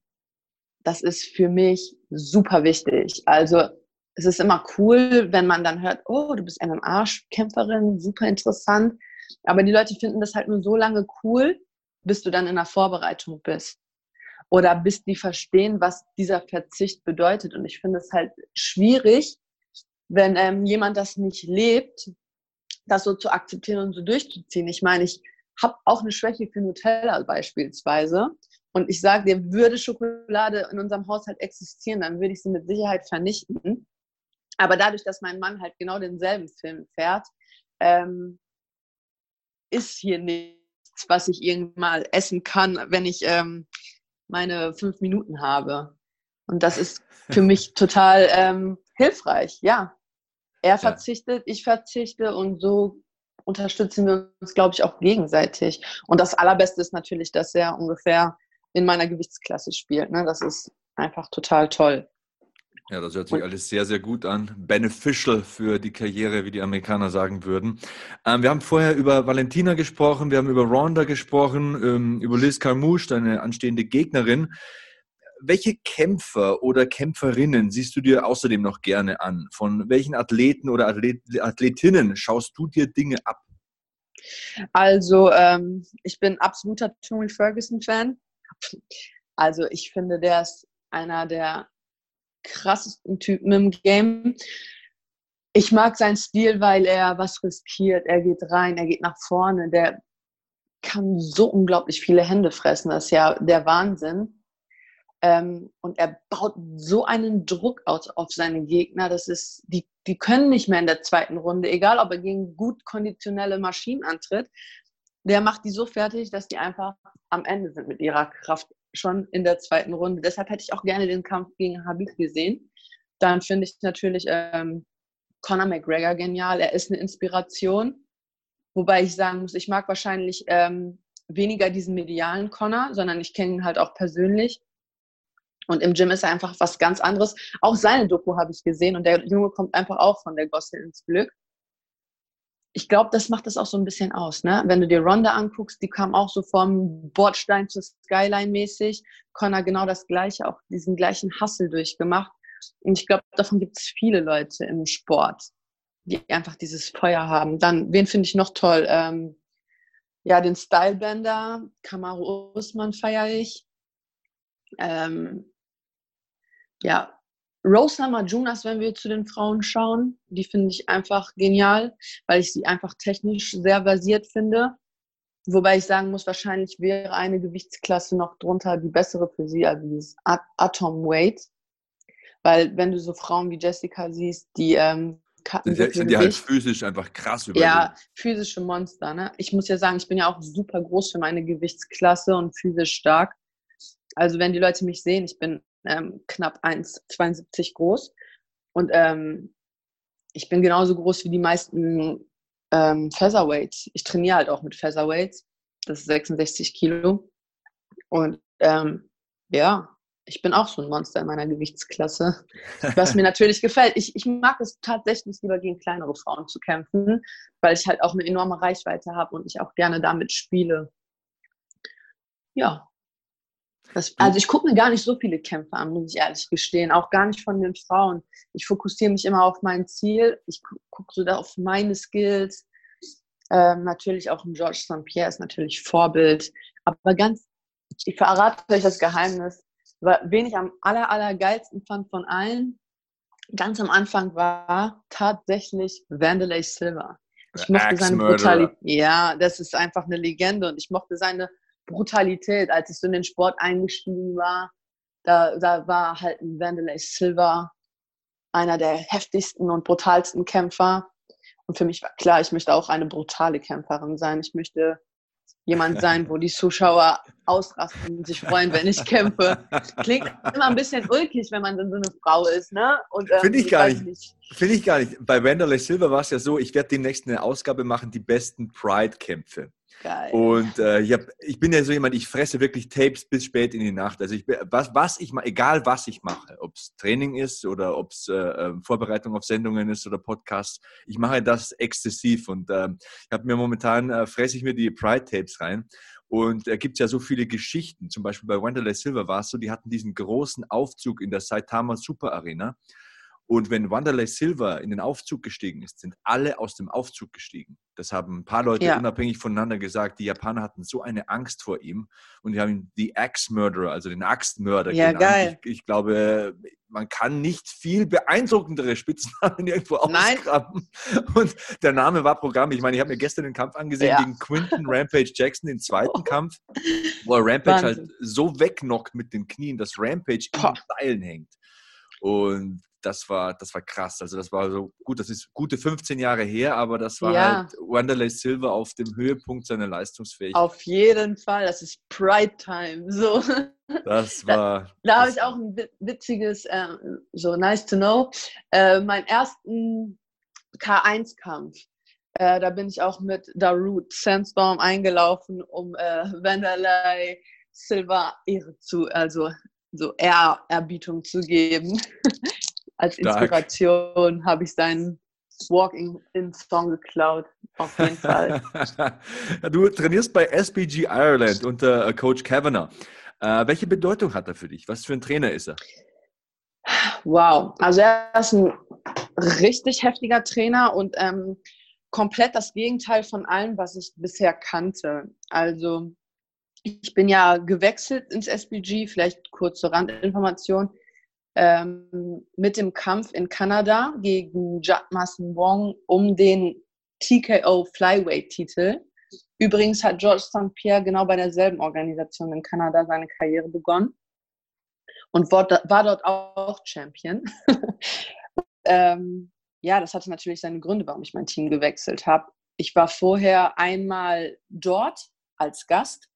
das ist für mich super wichtig. Also es ist immer cool, wenn man dann hört, oh, du bist MMA-Kämpferin, super interessant. Aber die Leute finden das halt nur so lange cool, bis du dann in der Vorbereitung bist. Oder bis die verstehen, was dieser Verzicht bedeutet. Und ich finde es halt schwierig, wenn ähm, jemand das nicht lebt, das so zu akzeptieren und so durchzuziehen. Ich meine, ich habe auch eine Schwäche für Nutella beispielsweise. Und ich sage dir, würde Schokolade in unserem Haushalt existieren, dann würde ich sie mit Sicherheit vernichten. Aber dadurch, dass mein Mann halt genau denselben Film fährt, ähm, ist hier nichts, was ich irgendwann mal essen kann, wenn ich ähm, meine fünf Minuten habe. Und das ist für mich total ähm, hilfreich, ja. Er verzichtet, ich verzichte und so unterstützen wir uns, glaube ich, auch gegenseitig. Und das Allerbeste ist natürlich, dass er ungefähr in meiner Gewichtsklasse spielt. Ne? Das ist einfach total toll. Ja, das hört sich alles sehr, sehr gut an. Beneficial für die Karriere, wie die Amerikaner sagen würden. Ähm, wir haben vorher über Valentina gesprochen, wir haben über Ronda gesprochen, ähm, über Liz Carmouche, deine anstehende Gegnerin. Welche Kämpfer oder Kämpferinnen siehst du dir außerdem noch gerne an? Von welchen Athleten oder Athlet Athletinnen schaust du dir Dinge ab? Also, ähm, ich bin absoluter Tony Ferguson-Fan. Also ich finde, der ist einer der krassesten Typen im Game. Ich mag seinen Stil, weil er was riskiert. Er geht rein, er geht nach vorne. Der kann so unglaublich viele Hände fressen. Das ist ja der Wahnsinn. Ähm, und er baut so einen Druck aus auf seine Gegner. Das ist, die, die können nicht mehr in der zweiten Runde, egal ob er gegen gut konditionelle Maschinen antritt der macht die so fertig, dass die einfach am Ende sind mit ihrer Kraft schon in der zweiten Runde. Deshalb hätte ich auch gerne den Kampf gegen Habib gesehen. Dann finde ich natürlich ähm, Conor McGregor genial. Er ist eine Inspiration. Wobei ich sagen muss, ich mag wahrscheinlich ähm, weniger diesen medialen Conor, sondern ich kenne ihn halt auch persönlich. Und im Gym ist er einfach was ganz anderes. Auch seine Doku habe ich gesehen und der Junge kommt einfach auch von der Gosse ins Glück ich glaube, das macht das auch so ein bisschen aus. Ne? Wenn du dir Ronda anguckst, die kam auch so vom Bordstein zur Skyline mäßig. Connor genau das Gleiche, auch diesen gleichen Hustle durchgemacht. Und ich glaube, davon gibt es viele Leute im Sport, die einfach dieses Feuer haben. Dann, wen finde ich noch toll? Ähm, ja, den Stylebender, Kamaru Usman feiere ich. Ähm, ja, Rose Namajunas, wenn wir zu den Frauen schauen, die finde ich einfach genial, weil ich sie einfach technisch sehr versiert finde. Wobei ich sagen muss, wahrscheinlich wäre eine Gewichtsklasse noch drunter die bessere für sie, also dieses Atom Weight. Weil wenn du so Frauen wie Jessica siehst, die ähm, sind, sind die halt physisch einfach krass über Ja, physische Monster. Ne? Ich muss ja sagen, ich bin ja auch super groß für meine Gewichtsklasse und physisch stark. Also wenn die Leute mich sehen, ich bin ähm, knapp 1,72 groß. Und ähm, ich bin genauso groß wie die meisten ähm, Featherweights. Ich trainiere halt auch mit Featherweights. Das ist 66 Kilo. Und ähm, ja, ich bin auch so ein Monster in meiner Gewichtsklasse, was mir natürlich gefällt. Ich, ich mag es tatsächlich lieber gegen kleinere Frauen zu kämpfen, weil ich halt auch eine enorme Reichweite habe und ich auch gerne damit spiele. Ja, das, also ich gucke mir gar nicht so viele Kämpfe an, muss ich ehrlich gestehen. Auch gar nicht von den Frauen. Ich fokussiere mich immer auf mein Ziel. Ich gucke so da auf meine Skills. Ähm, natürlich auch ein George St. Pierre ist natürlich Vorbild. Aber ganz, ich verrate euch das Geheimnis, wen ich am aller, aller geilsten fand von allen, ganz am Anfang war tatsächlich Vandelay Silver. Ich mochte seine Brutalität. Ja, das ist einfach eine Legende und ich mochte seine Brutalität, als ich so in den Sport eingestiegen war. Da, da war halt ein Vandelay Silver einer der heftigsten und brutalsten Kämpfer. Und für mich war klar, ich möchte auch eine brutale Kämpferin sein. Ich möchte jemand sein, wo die Zuschauer ausrasten und sich freuen, wenn ich kämpfe. Klingt immer ein bisschen ulkig, wenn man dann so eine Frau ist, ne? Ähm, Finde ich, gar nicht. nicht. Finde ich gar nicht. Bei Wanderlei Silver war es ja so, ich werde demnächst eine Ausgabe machen, die besten Pride-Kämpfe. Geil. Und äh, ich, hab, ich bin ja so jemand, ich fresse wirklich Tapes bis spät in die Nacht. Also ich, was, was ich mache, egal was ich mache, ob es Training ist oder ob es äh, ähm, Vorbereitung auf Sendungen ist oder Podcasts, ich mache das exzessiv. Und äh, ich habe mir momentan, äh, fresse ich mir die Pride-Tapes rein. Und da gibt es ja so viele Geschichten. Zum Beispiel bei Wanderlei Silver war es so, die hatten diesen großen Aufzug in der Saitama Super Arena. Und wenn Wanderlei Silver in den Aufzug gestiegen ist, sind alle aus dem Aufzug gestiegen. Das haben ein paar Leute ja. unabhängig voneinander gesagt. Die Japaner hatten so eine Angst vor ihm und die haben ihn die Axe Murderer, also den Axtmörder ja, genannt. Geil. Ich, ich, glaube, man kann nicht viel beeindruckendere Spitznamen irgendwo ausgraben. Und der Name war Programm. Ich meine, ich habe mir gestern den Kampf angesehen ja. gegen Quinton Rampage Jackson, den zweiten oh. Kampf, wo er Rampage halt Wahnsinn. halt so wegknockt mit den Knien, dass Rampage in den Seilen hängt. Und das war, das war krass. Also das war so gut, das ist gute 15 Jahre her, aber das war ja. halt Wanderlei Silver auf dem Höhepunkt seiner Leistungsfähigkeit. Auf jeden Fall, das ist Pride Time. So. Das war. Da, da habe ich auch ein witziges, äh, so nice to know. Äh, meinen ersten K1-Kampf. Äh, da bin ich auch mit Darut Sandstorm eingelaufen, um äh, Wanderlei Silver Ehre zu, also so Ehrerbietung zu geben. als Inspiration habe ich seinen Walking-in-Song geklaut. Auf jeden Fall. du trainierst bei SBG Ireland unter äh, Coach Kavanagh. Äh, welche Bedeutung hat er für dich? Was für ein Trainer ist er? Wow, also er ist ein richtig heftiger Trainer und ähm, komplett das Gegenteil von allem, was ich bisher kannte. Also ich bin ja gewechselt ins SBG, vielleicht kurze Randinformation ähm, mit dem Kampf in Kanada gegen Jatmas Wong um den TKO Flyweight-Titel. Übrigens hat George St. Pierre genau bei derselben Organisation in Kanada seine Karriere begonnen und war, dort auch Champion. ähm, ja, das hatte natürlich seine Gründe, warum ich mein Team gewechselt habe. Ich war vorher einmal dort als Gast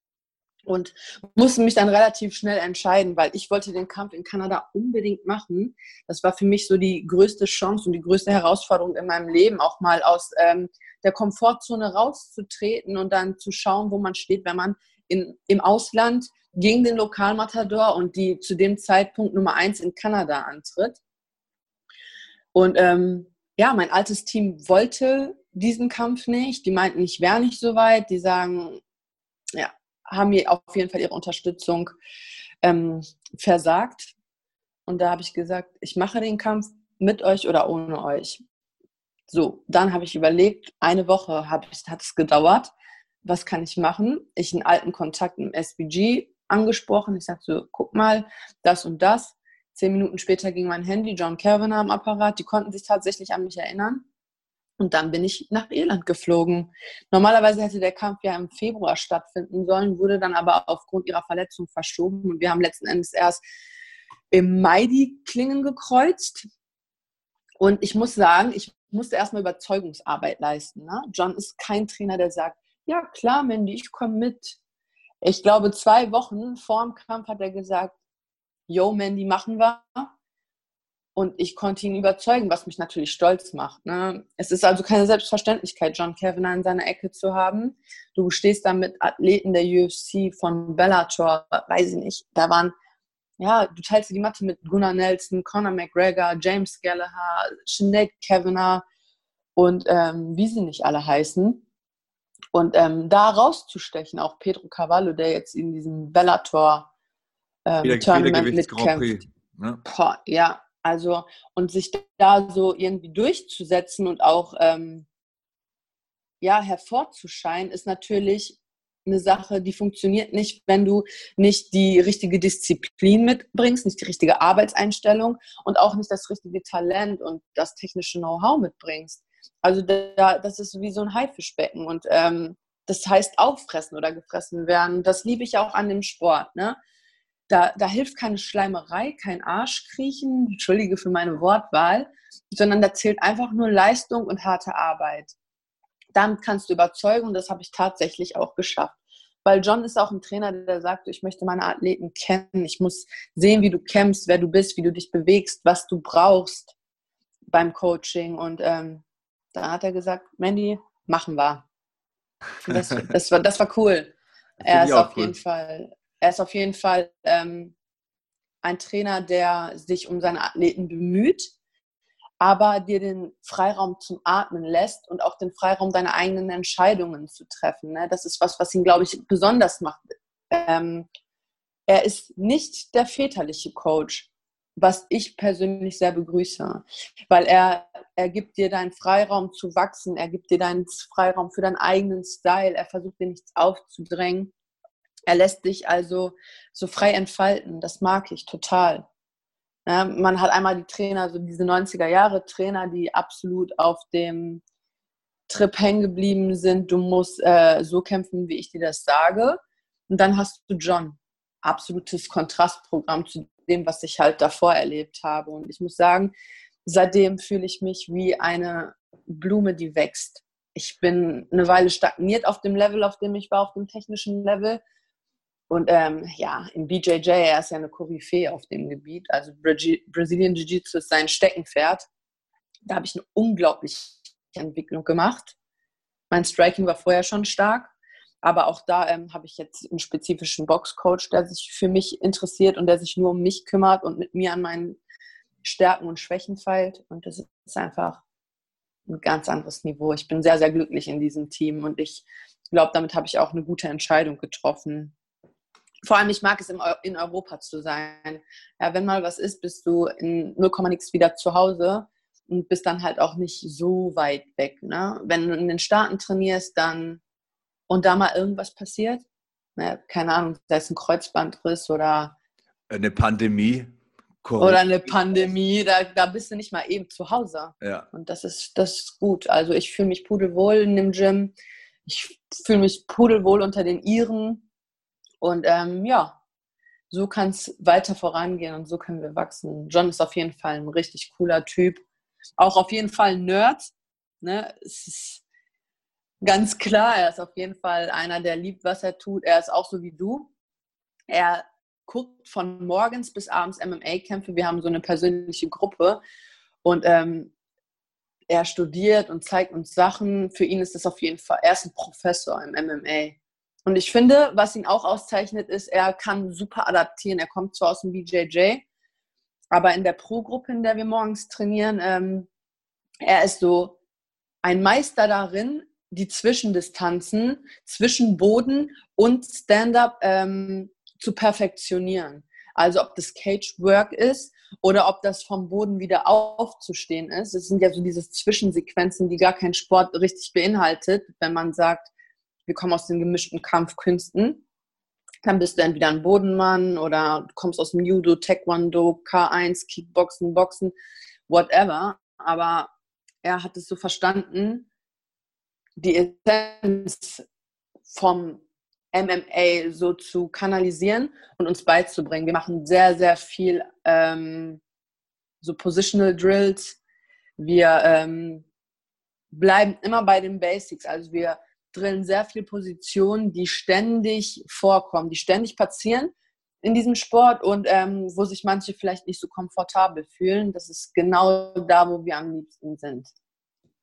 und musste mich dann relativ schnell entscheiden, weil ich wollte den Kampf in Kanada unbedingt machen. Das war für mich so die größte Chance und die größte Herausforderung in meinem Leben, auch mal aus ähm, der Komfortzone rauszutreten und dann zu schauen, wo man steht, wenn man in, im Ausland gegen den Lokalmatador und die zu dem Zeitpunkt Nummer eins in Kanada antritt. Und ähm, ja, mein altes Team wollte diesen Kampf nicht. Die meinten, ich wäre nicht so weit. Die sagen, ja, haben mir auf jeden Fall ihre Unterstützung ähm, versagt. Und da habe ich gesagt, ich mache den Kampf mit euch oder ohne euch. So, dann habe ich überlegt, eine Woche hat es gedauert. Was kann ich machen? Ich einen alten Kontakt im SBG angesprochen. Ich sagte so, guck mal, das und das. Zehn Minuten später ging mein Handy, John Kervin am Apparat. Die konnten sich tatsächlich an mich erinnern. Und dann bin ich nach Irland geflogen. Normalerweise hätte der Kampf ja im Februar stattfinden sollen, wurde dann aber aufgrund ihrer Verletzung verschoben. Und wir haben letzten Endes erst im Mai die Klingen gekreuzt. Und ich muss sagen, ich musste erstmal Überzeugungsarbeit leisten. Ne? John ist kein Trainer, der sagt, ja klar, Mandy, ich komme mit. Ich glaube, zwei Wochen vor dem Kampf hat er gesagt, yo, Mandy, machen wir. Und ich konnte ihn überzeugen, was mich natürlich stolz macht. Ne? Es ist also keine Selbstverständlichkeit, John Kavanagh in seiner Ecke zu haben. Du stehst da mit Athleten der UFC von Bellator, weiß ich nicht. Da waren, ja, du teilst die Matte mit Gunnar Nelson, Conor McGregor, James Gallagher, Sinead Kavanagh und ähm, wie sie nicht alle heißen. Und ähm, da rauszustechen, auch Pedro Cavallo, der jetzt in diesem Bellator ähm, Tournament mitkämpft. Ne? Boah, ja, also, und sich da so irgendwie durchzusetzen und auch, ähm, ja, hervorzuscheinen, ist natürlich eine Sache, die funktioniert nicht, wenn du nicht die richtige Disziplin mitbringst, nicht die richtige Arbeitseinstellung und auch nicht das richtige Talent und das technische Know-how mitbringst. Also da, das ist wie so ein Haifischbecken und ähm, das heißt auffressen oder gefressen werden. Das liebe ich auch an dem Sport. Ne? Da, da hilft keine Schleimerei, kein Arschkriechen, entschuldige für meine Wortwahl, sondern da zählt einfach nur Leistung und harte Arbeit. Damit kannst du überzeugen und das habe ich tatsächlich auch geschafft. Weil John ist auch ein Trainer, der sagt, ich möchte meine Athleten kennen. Ich muss sehen, wie du kämpfst, wer du bist, wie du dich bewegst, was du brauchst beim Coaching. Und ähm, da hat er gesagt, Mandy, machen wir. Das, das, war, das war cool. Er ist auf cool. jeden Fall, er ist auf jeden Fall ähm, ein Trainer, der sich um seine Athleten bemüht, aber dir den Freiraum zum Atmen lässt und auch den Freiraum, deine eigenen Entscheidungen zu treffen. Ne? Das ist was, was ihn, glaube ich, besonders macht. Ähm, er ist nicht der väterliche Coach, was ich persönlich sehr begrüße, weil er, er gibt dir deinen Freiraum zu wachsen, er gibt dir deinen Freiraum für deinen eigenen Style, er versucht dir nichts aufzudrängen. Er lässt dich also so frei entfalten. Das mag ich total. Ja, man hat einmal die Trainer, so diese 90er Jahre Trainer, die absolut auf dem Trip hängen geblieben sind. Du musst äh, so kämpfen, wie ich dir das sage. Und dann hast du John. Absolutes Kontrastprogramm zu dem, was ich halt davor erlebt habe. Und ich muss sagen, seitdem fühle ich mich wie eine Blume, die wächst. Ich bin eine Weile stagniert auf dem Level, auf dem ich war, auf dem technischen Level. Und ähm, ja, im BJJ, er ist ja eine Koryphäe auf dem Gebiet. Also Brazilian Jiu-Jitsu ist sein Steckenpferd. Da habe ich eine unglaubliche Entwicklung gemacht. Mein Striking war vorher schon stark, aber auch da ähm, habe ich jetzt einen spezifischen Boxcoach, der sich für mich interessiert und der sich nur um mich kümmert und mit mir an meinen Stärken und Schwächen feilt. Und das ist einfach ein ganz anderes Niveau. Ich bin sehr, sehr glücklich in diesem Team und ich glaube, damit habe ich auch eine gute Entscheidung getroffen, vor allem, ich mag es in Europa zu sein. Ja, wenn mal was ist, bist du in 0, nix wieder zu Hause und bist dann halt auch nicht so weit weg. Ne? Wenn du in den Staaten trainierst, dann und da mal irgendwas passiert, ne, keine Ahnung, sei es ein Kreuzbandriss oder eine Pandemie. Corona. Oder eine Pandemie, da, da bist du nicht mal eben zu Hause. Ja. Und das ist, das ist gut. Also ich fühle mich pudelwohl in dem Gym. Ich fühle mich pudelwohl unter den Iren und ähm, ja, so kann es weiter vorangehen und so können wir wachsen. John ist auf jeden Fall ein richtig cooler Typ. Auch auf jeden Fall ein Nerd. Ne? Es ist ganz klar, er ist auf jeden Fall einer, der liebt, was er tut. Er ist auch so wie du. Er guckt von morgens bis abends MMA-Kämpfe. Wir haben so eine persönliche Gruppe und ähm, er studiert und zeigt uns Sachen. Für ihn ist das auf jeden Fall, er ist ein Professor im MMA. Und ich finde, was ihn auch auszeichnet, ist, er kann super adaptieren. Er kommt zwar aus dem BJJ, aber in der Pro-Gruppe, in der wir morgens trainieren, ähm, er ist so ein Meister darin, die Zwischendistanzen zwischen Boden und Stand-up ähm, zu perfektionieren. Also ob das Cage-Work ist oder ob das vom Boden wieder aufzustehen ist. Es sind ja so diese Zwischensequenzen, die gar kein Sport richtig beinhaltet, wenn man sagt, wir kommen aus den gemischten Kampfkünsten. Dann bist du entweder ein Bodenmann oder du kommst aus dem Judo, Taekwondo, K1, Kickboxen, Boxen, whatever. Aber er hat es so verstanden, die Essenz vom MMA so zu kanalisieren und uns beizubringen. Wir machen sehr, sehr viel ähm, so Positional Drills. Wir ähm, bleiben immer bei den Basics. Also wir drillen sehr viele Positionen, die ständig vorkommen, die ständig passieren in diesem Sport und ähm, wo sich manche vielleicht nicht so komfortabel fühlen. Das ist genau da, wo wir am liebsten sind.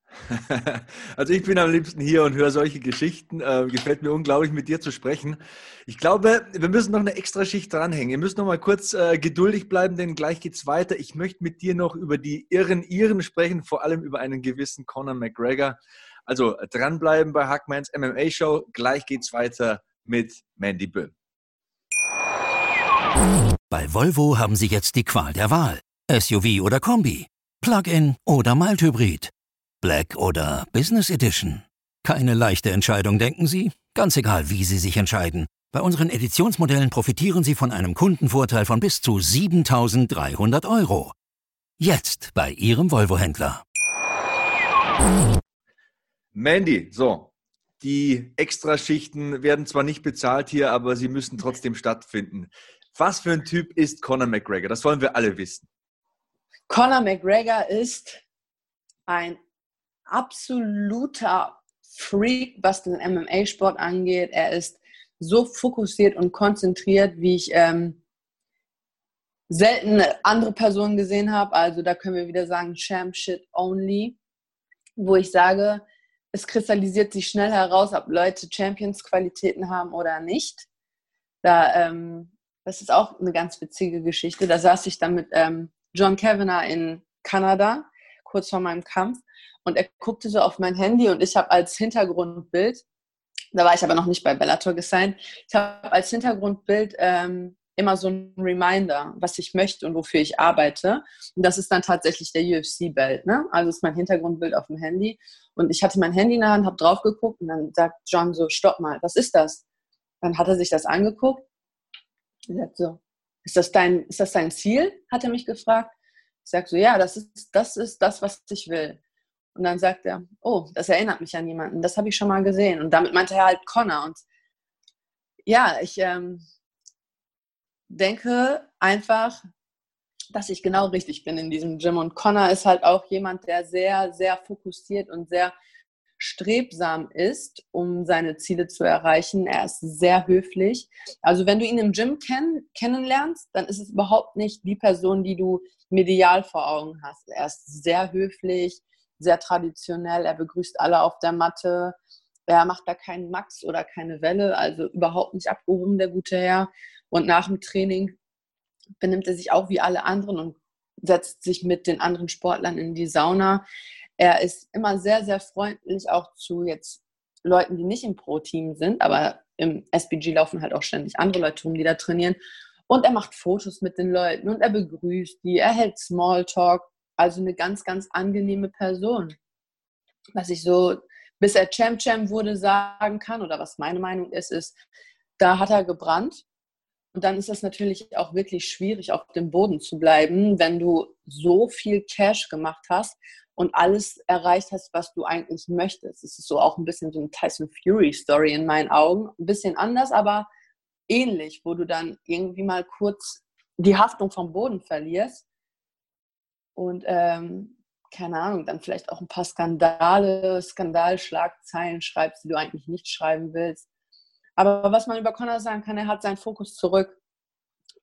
Also ich bin am liebsten hier und höre solche Geschichten. Äh, gefällt mir unglaublich, mit dir zu sprechen. Ich glaube, wir müssen noch eine extra Schicht dranhängen. Ihr müsst noch mal kurz äh, geduldig bleiben, denn gleich geht's weiter. Ich möchte mit dir noch über die irren Iren sprechen, vor allem über einen gewissen Conor McGregor. Also dranbleiben bei Hackmans MMA Show. Gleich geht's weiter mit Mandy Böhm. Bei Volvo haben Sie jetzt die Qual der Wahl. SUV oder Kombi, Plug-in oder Mild-Hybrid, Black oder Business Edition. Keine leichte Entscheidung, denken Sie? Ganz egal, wie Sie sich entscheiden. Bei unseren Editionsmodellen profitieren Sie von einem Kundenvorteil von bis zu 7300 Euro. Jetzt bei Ihrem Volvo-Händler. Mandy, so. Die Extraschichten werden zwar nicht bezahlt hier, aber sie müssen trotzdem stattfinden. Was für ein Typ ist Conor McGregor? Das wollen wir alle wissen. Conor McGregor ist ein absoluter Freak, was den MMA-Sport angeht. Er ist so fokussiert und konzentriert, wie ich ähm, selten andere Personen gesehen habe. Also da können wir wieder sagen, Champ Shit Only, wo ich sage, es kristallisiert sich schnell heraus, ob Leute Champions-Qualitäten haben oder nicht. Da, ähm, das ist auch eine ganz witzige Geschichte. Da saß ich dann mit ähm, John Kavanagh in Kanada, kurz vor meinem Kampf, und er guckte so auf mein Handy und ich habe als Hintergrundbild, da war ich aber noch nicht bei Bellator gesigned, ich habe als Hintergrundbild ähm, immer so ein Reminder, was ich möchte und wofür ich arbeite. Und das ist dann tatsächlich der UFC-Belt. Ne? Also ist mein Hintergrundbild auf dem Handy. Und ich hatte mein Handy in der Hand, habe drauf geguckt und dann sagt John so, stopp mal, was ist das? Dann hat er sich das angeguckt. Er sagt so, ist das dein, ist das dein Ziel? Hat er mich gefragt. Ich sage so, ja, das ist, das ist das, was ich will. Und dann sagt er, oh, das erinnert mich an jemanden, das habe ich schon mal gesehen. Und damit meinte er halt Connor. Und ja, ich ähm, denke einfach, dass ich genau richtig bin in diesem Gym. Und Connor ist halt auch jemand, der sehr, sehr fokussiert und sehr strebsam ist, um seine Ziele zu erreichen. Er ist sehr höflich. Also wenn du ihn im Gym kenn kennenlernst, dann ist es überhaupt nicht die Person, die du medial vor Augen hast. Er ist sehr höflich, sehr traditionell. Er begrüßt alle auf der Matte. Er macht da keinen Max oder keine Welle, also überhaupt nicht abgehoben, der gute Herr. Und nach dem Training benimmt er sich auch wie alle anderen und setzt sich mit den anderen Sportlern in die Sauna. Er ist immer sehr, sehr freundlich auch zu jetzt Leuten, die nicht im Pro-Team sind, aber im SBG laufen halt auch ständig andere Leute rum, die da trainieren. Und er macht Fotos mit den Leuten und er begrüßt die, er hält Smalltalk. Also eine ganz, ganz angenehme Person. Was ich so, bis er Champ Champ wurde, sagen kann, oder was meine Meinung ist, ist, da hat er gebrannt und dann ist es natürlich auch wirklich schwierig, auf dem Boden zu bleiben, wenn du so viel Cash gemacht hast und alles erreicht hast, was du eigentlich möchtest. Es ist so auch ein bisschen so eine Tyson Fury Story in meinen Augen. Ein bisschen anders, aber ähnlich, wo du dann irgendwie mal kurz die Haftung vom Boden verlierst und ähm, keine Ahnung, dann vielleicht auch ein paar Skandale, Skandalschlagzeilen schreibst, die du eigentlich nicht schreiben willst. Aber was man über Connor sagen kann, er hat seinen Fokus zurück.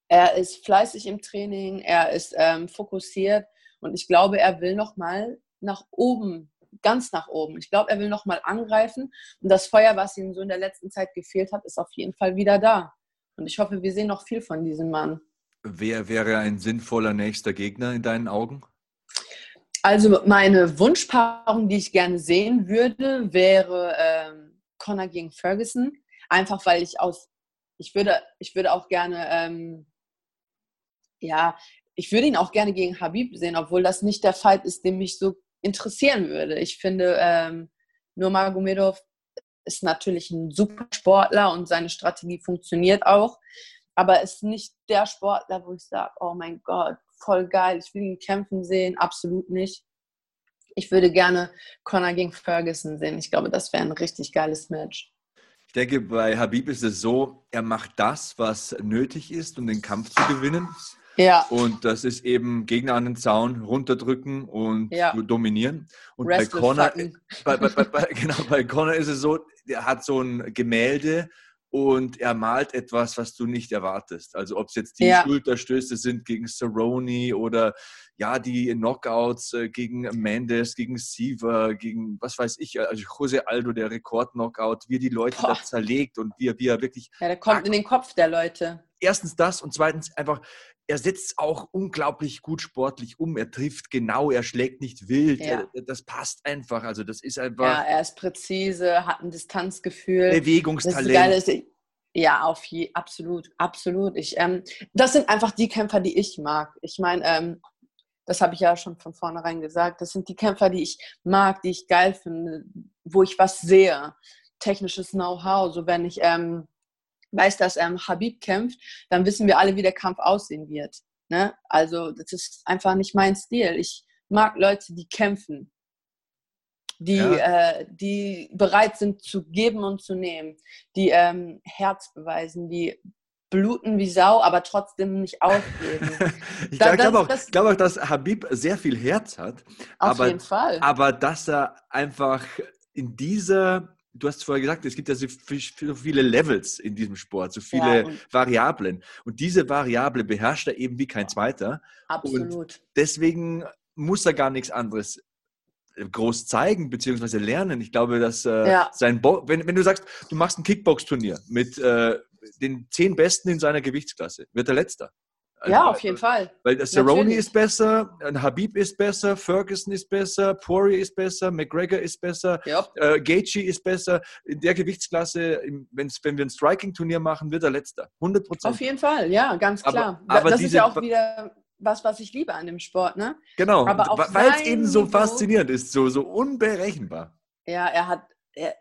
Er ist fleißig im Training, er ist ähm, fokussiert und ich glaube, er will noch mal nach oben, ganz nach oben. Ich glaube, er will noch mal angreifen und das Feuer, was ihm so in der letzten Zeit gefehlt hat, ist auf jeden Fall wieder da. Und ich hoffe, wir sehen noch viel von diesem Mann. Wer wäre ein sinnvoller nächster Gegner in deinen Augen? Also meine Wunschpaarung, die ich gerne sehen würde, wäre ähm, Connor gegen Ferguson. Einfach weil ich aus, ich würde, ich würde auch gerne, ähm, ja, ich würde ihn auch gerne gegen Habib sehen, obwohl das nicht der Fight ist, den mich so interessieren würde. Ich finde, ähm, Nurmagomedov ist natürlich ein super Sportler und seine Strategie funktioniert auch, aber ist nicht der Sportler, wo ich sage, oh mein Gott, voll geil, ich will ihn kämpfen sehen, absolut nicht. Ich würde gerne Conor gegen Ferguson sehen. Ich glaube, das wäre ein richtig geiles Match. Ich denke, bei Habib ist es so, er macht das, was nötig ist, um den Kampf zu gewinnen. Ja. Und das ist eben Gegner an den Zaun runterdrücken und ja. dominieren. Und bei Conor, bei, bei, bei, genau, bei Conor ist es so, er hat so ein Gemälde und er malt etwas, was du nicht erwartest. Also ob es jetzt die ja. Schulterstöße sind gegen Cerrone oder ja, die Knockouts äh, gegen Mendes, gegen Siever, gegen was weiß ich, also Jose Aldo, der Rekord-Knockout, wie er die Leute Boah. da zerlegt und wie er, wie er wirklich. Ja, der kommt in den Kopf der Leute. Erstens das und zweitens einfach, er setzt auch unglaublich gut sportlich um. Er trifft genau, er schlägt nicht wild. Ja. Er, das passt einfach. Also das ist einfach. Ja, er ist präzise, hat ein Distanzgefühl. Bewegungstalent. Das ja, auf je, absolut, absolut. Ich, ähm, das sind einfach die Kämpfer, die ich mag. Ich meine, ähm, Das habe ich ja schon von vornherein gesagt. Das sind die Kämpfer, die ich mag, die ich geil finde, wo ich was sehe. Technisches Know-how. So wenn ich ähm, weiß, dass ähm, Habib kämpft, dann wissen wir alle, wie der Kampf aussehen wird. Ne? Also das ist einfach nicht mein Stil. Ich mag Leute, die kämpfen, die, ja. äh, die bereit sind zu geben und zu nehmen, die ähm, Herz beweisen, die bluten wie Sau, aber trotzdem nicht aufgeben. ich glaube auch, glaub auch, dass Habib sehr viel Herz hat. Auf aber, jeden Fall. Aber dass er einfach in dieser du hast vorher gesagt, es gibt ja so viele Levels in diesem Sport, so viele ja, und Variablen. Und diese Variable beherrscht er eben wie kein zweiter. Absolut. Und deswegen muss er gar nichts anderes äh, groß zeigen bzw. lernen. Ich glaube, dass äh, ja. sein Bo wenn, wenn du sagst, du machst ein Kickbox-Turnier mit äh, den zehn Besten in seiner Gewichtsklasse, wird er letzter. Also, ja, auf jeden Fall. Weil der Cerrone ist besser, Habib ist besser, Ferguson ist besser, Poirier ist besser, McGregor ist besser, ja. äh, Gaethje ist besser. In der Gewichtsklasse, wenn wir ein Striking-Turnier machen, wird er letzter. 100 Prozent. Auf jeden Fall, ja, ganz klar. Aber, aber das diese, ist ja auch wieder was, was ich liebe an dem Sport, ne? Genau, weil es eben so faszinierend ist, so, so unberechenbar. Ja, er hat, er,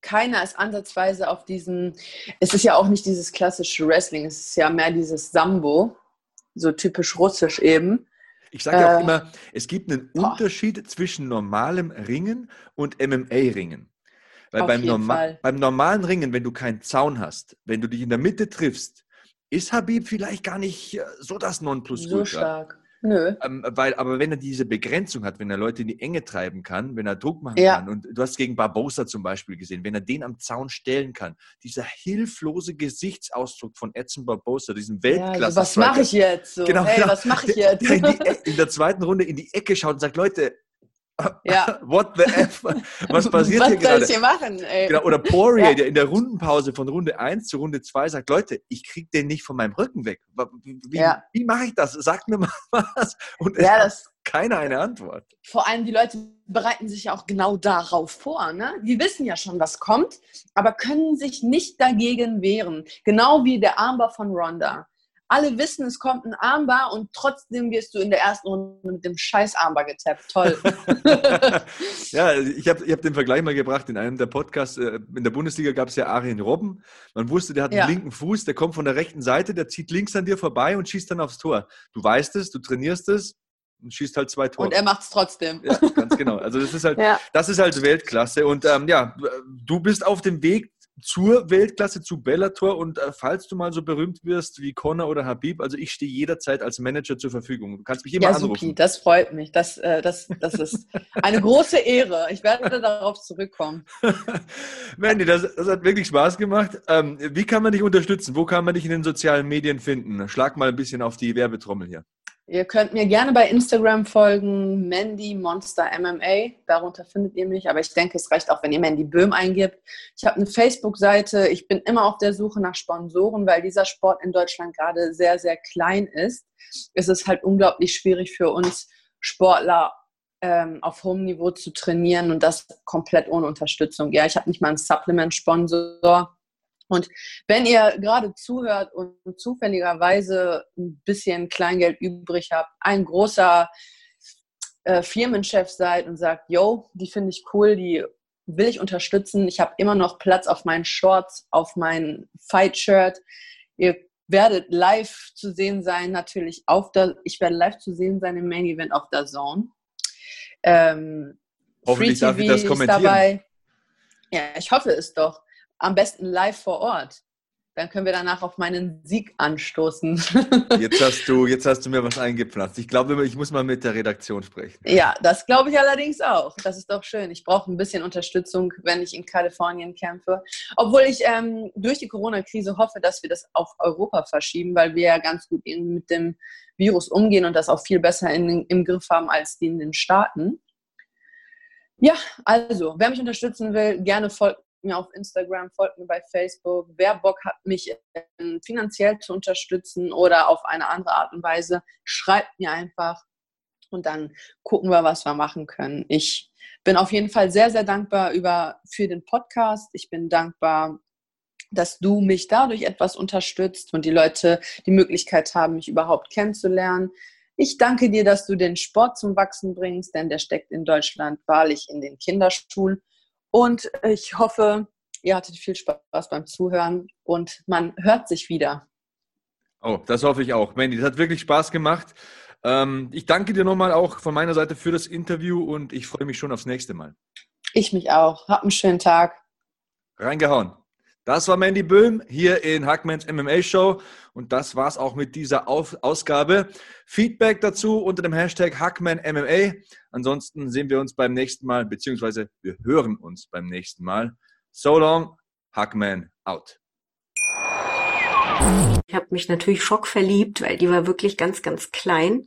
keiner ist ansatzweise auf diesem, es ist ja auch nicht dieses klassische Wrestling, es ist ja mehr dieses Sambo so typisch russisch eben. Ich sage ja auch äh, immer, es gibt einen boah. Unterschied zwischen normalem Ringen und MMA-Ringen. Weil beim, Norma beim normalen Ringen, wenn du keinen Zaun hast, wenn du dich in der Mitte triffst, ist Habib vielleicht gar nicht äh, so das Nonplusultra. So stark. Nö. Ähm, weil, aber wenn er diese Begrenzung hat, wenn er Leute in die Enge treiben kann, wenn er Druck machen ja. kann, und du hast gegen Barbosa zum Beispiel gesehen, wenn er den am Zaun stellen kann, dieser hilflose Gesichtsausdruck von Edson Barbosa, diesem Weltklasse. Ja, also was mache ich jetzt? So, genau, hey, genau. was mache ich jetzt? Der, in, die, in der zweiten Runde in die Ecke schaut und sagt, Leute, ja. What the F? Was passiert Was hier gerade? Was soll ich hier machen? Ey? Genau, oder Poirier, ja. der in der Rundenpause von Runde 1 zu Runde 2 sagt, Leute, ich kriege den nicht von meinem Rücken weg. Wie, ja. wie mache ich das? Sagt mir mal was. Und ja, das, keiner eine Antwort. Vor allem die Leute bereiten sich ja auch genau darauf vor. Ne? Die wissen ja schon, was kommt, aber können sich nicht dagegen wehren. Genau wie der Armbar von Ronda alle wissen, es kommt ein Armbar und trotzdem wirst du in der ersten Runde mit dem scheiß Armbar getappt. Toll. ja, ich habe ich hab den Vergleich mal gebracht in einem der Podcasts. Äh, in der Bundesliga gab es ja Arjen Robben. Man wusste, der hat ja. einen linken Fuß, der kommt von der rechten Seite, der zieht links an dir vorbei und schießt dann aufs Tor. Du weißt es, du trainierst es, und schießt halt zwei Tore. Und er macht es trotzdem. Ja, ganz genau. Also das ist halt, ja. das ist halt Weltklasse. Und ähm, ja, du bist auf dem Weg zur Weltklasse, zu Bellator und äh, falls du mal so berühmt wirst wie Conor oder Habib, also ich stehe jederzeit als Manager zur Verfügung. Du kannst mich immer ja, anrufen. Supi, das freut mich. Das, äh, das, das ist eine große Ehre. Ich werde darauf zurückkommen. Mandy, das, das, hat wirklich Spaß gemacht. Ähm, wie kann man dich unterstützen? Wo kann man dich in den sozialen Medien finden? Schlag mal ein bisschen auf die Werbetrommel hier. Ihr könnt mir gerne bei Instagram folgen, Mandy Monster MMA. Darunter findet ihr mich. Aber ich denke, es reicht auch, wenn ihr Mandy Böhm eingibt. Ich habe eine Facebook-Seite. Ich bin immer auf der Suche nach Sponsoren, weil dieser Sport in Deutschland gerade sehr, sehr klein ist. Es ist halt unglaublich schwierig für uns Sportler ähm, auf hohem Niveau zu trainieren und das komplett ohne Unterstützung. Ja, ich habe nicht mal einen Supplement-Sponsor. Und wenn ihr gerade zuhört und zufälligerweise ein bisschen Kleingeld übrig habt, ein großer äh, Firmenchef seid und sagt, yo, die finde ich cool, die will ich unterstützen. Ich habe immer noch Platz auf meinen Shorts, auf mein Fight-Shirt. Ihr werdet live zu sehen sein, natürlich auf der, ich werde live zu sehen sein im Main Event auf der Zone. Ähm, Hoffentlich darf ich das kommentieren. Dabei. Ja, ich hoffe es doch am besten live vor Ort. Dann können wir danach auf meinen Sieg anstoßen. Jetzt hast du, jetzt hast du mir was eingepflanzt. Ich glaube, ich muss mal mit der Redaktion sprechen. Ja, das glaube ich allerdings auch. Das ist doch schön. Ich brauche ein bisschen Unterstützung, wenn ich in Kalifornien kämpfe. Obwohl ich ähm, durch die Corona-Krise hoffe, dass wir das auf Europa verschieben, weil wir ja ganz gut mit dem Virus umgehen und das auch viel besser in, im Griff haben als die in den Staaten. Ja, also, wer mich unterstützen will, gerne folgt mir auf Instagram, folgt mir bei Facebook. Wer Bock hat, mich finanziell zu unterstützen oder auf eine andere Art und Weise, schreibt mir einfach und dann gucken wir, was wir machen können. Ich bin auf jeden Fall sehr, sehr dankbar über, für den Podcast. Ich bin dankbar, dass du mich dadurch etwas unterstützt und die Leute die Möglichkeit haben, mich überhaupt kennenzulernen. Ich danke dir, dass du den Sport zum Wachsen bringst, denn der steckt in Deutschland wahrlich in den Kinderschuhen. Und ich hoffe, ihr hattet viel Spaß beim Zuhören und man hört sich wieder. Oh, das hoffe ich auch. Mandy, das hat wirklich Spaß gemacht. Ähm, ich danke dir nochmal auch von meiner Seite für das Interview und ich freue mich schon aufs nächste Mal. Ich mich auch. Hab einen schönen Tag. Reingehauen. Das war Mandy Böhm hier in Hackmans MMA Show und das war's auch mit dieser Auf Ausgabe. Feedback dazu unter dem Hashtag HackmanMMA. Ansonsten sehen wir uns beim nächsten Mal, beziehungsweise wir hören uns beim nächsten Mal. So long, Hackman out. Ich habe mich natürlich schockverliebt, weil die war wirklich ganz, ganz klein.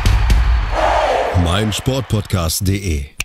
meinsportpodcast.de.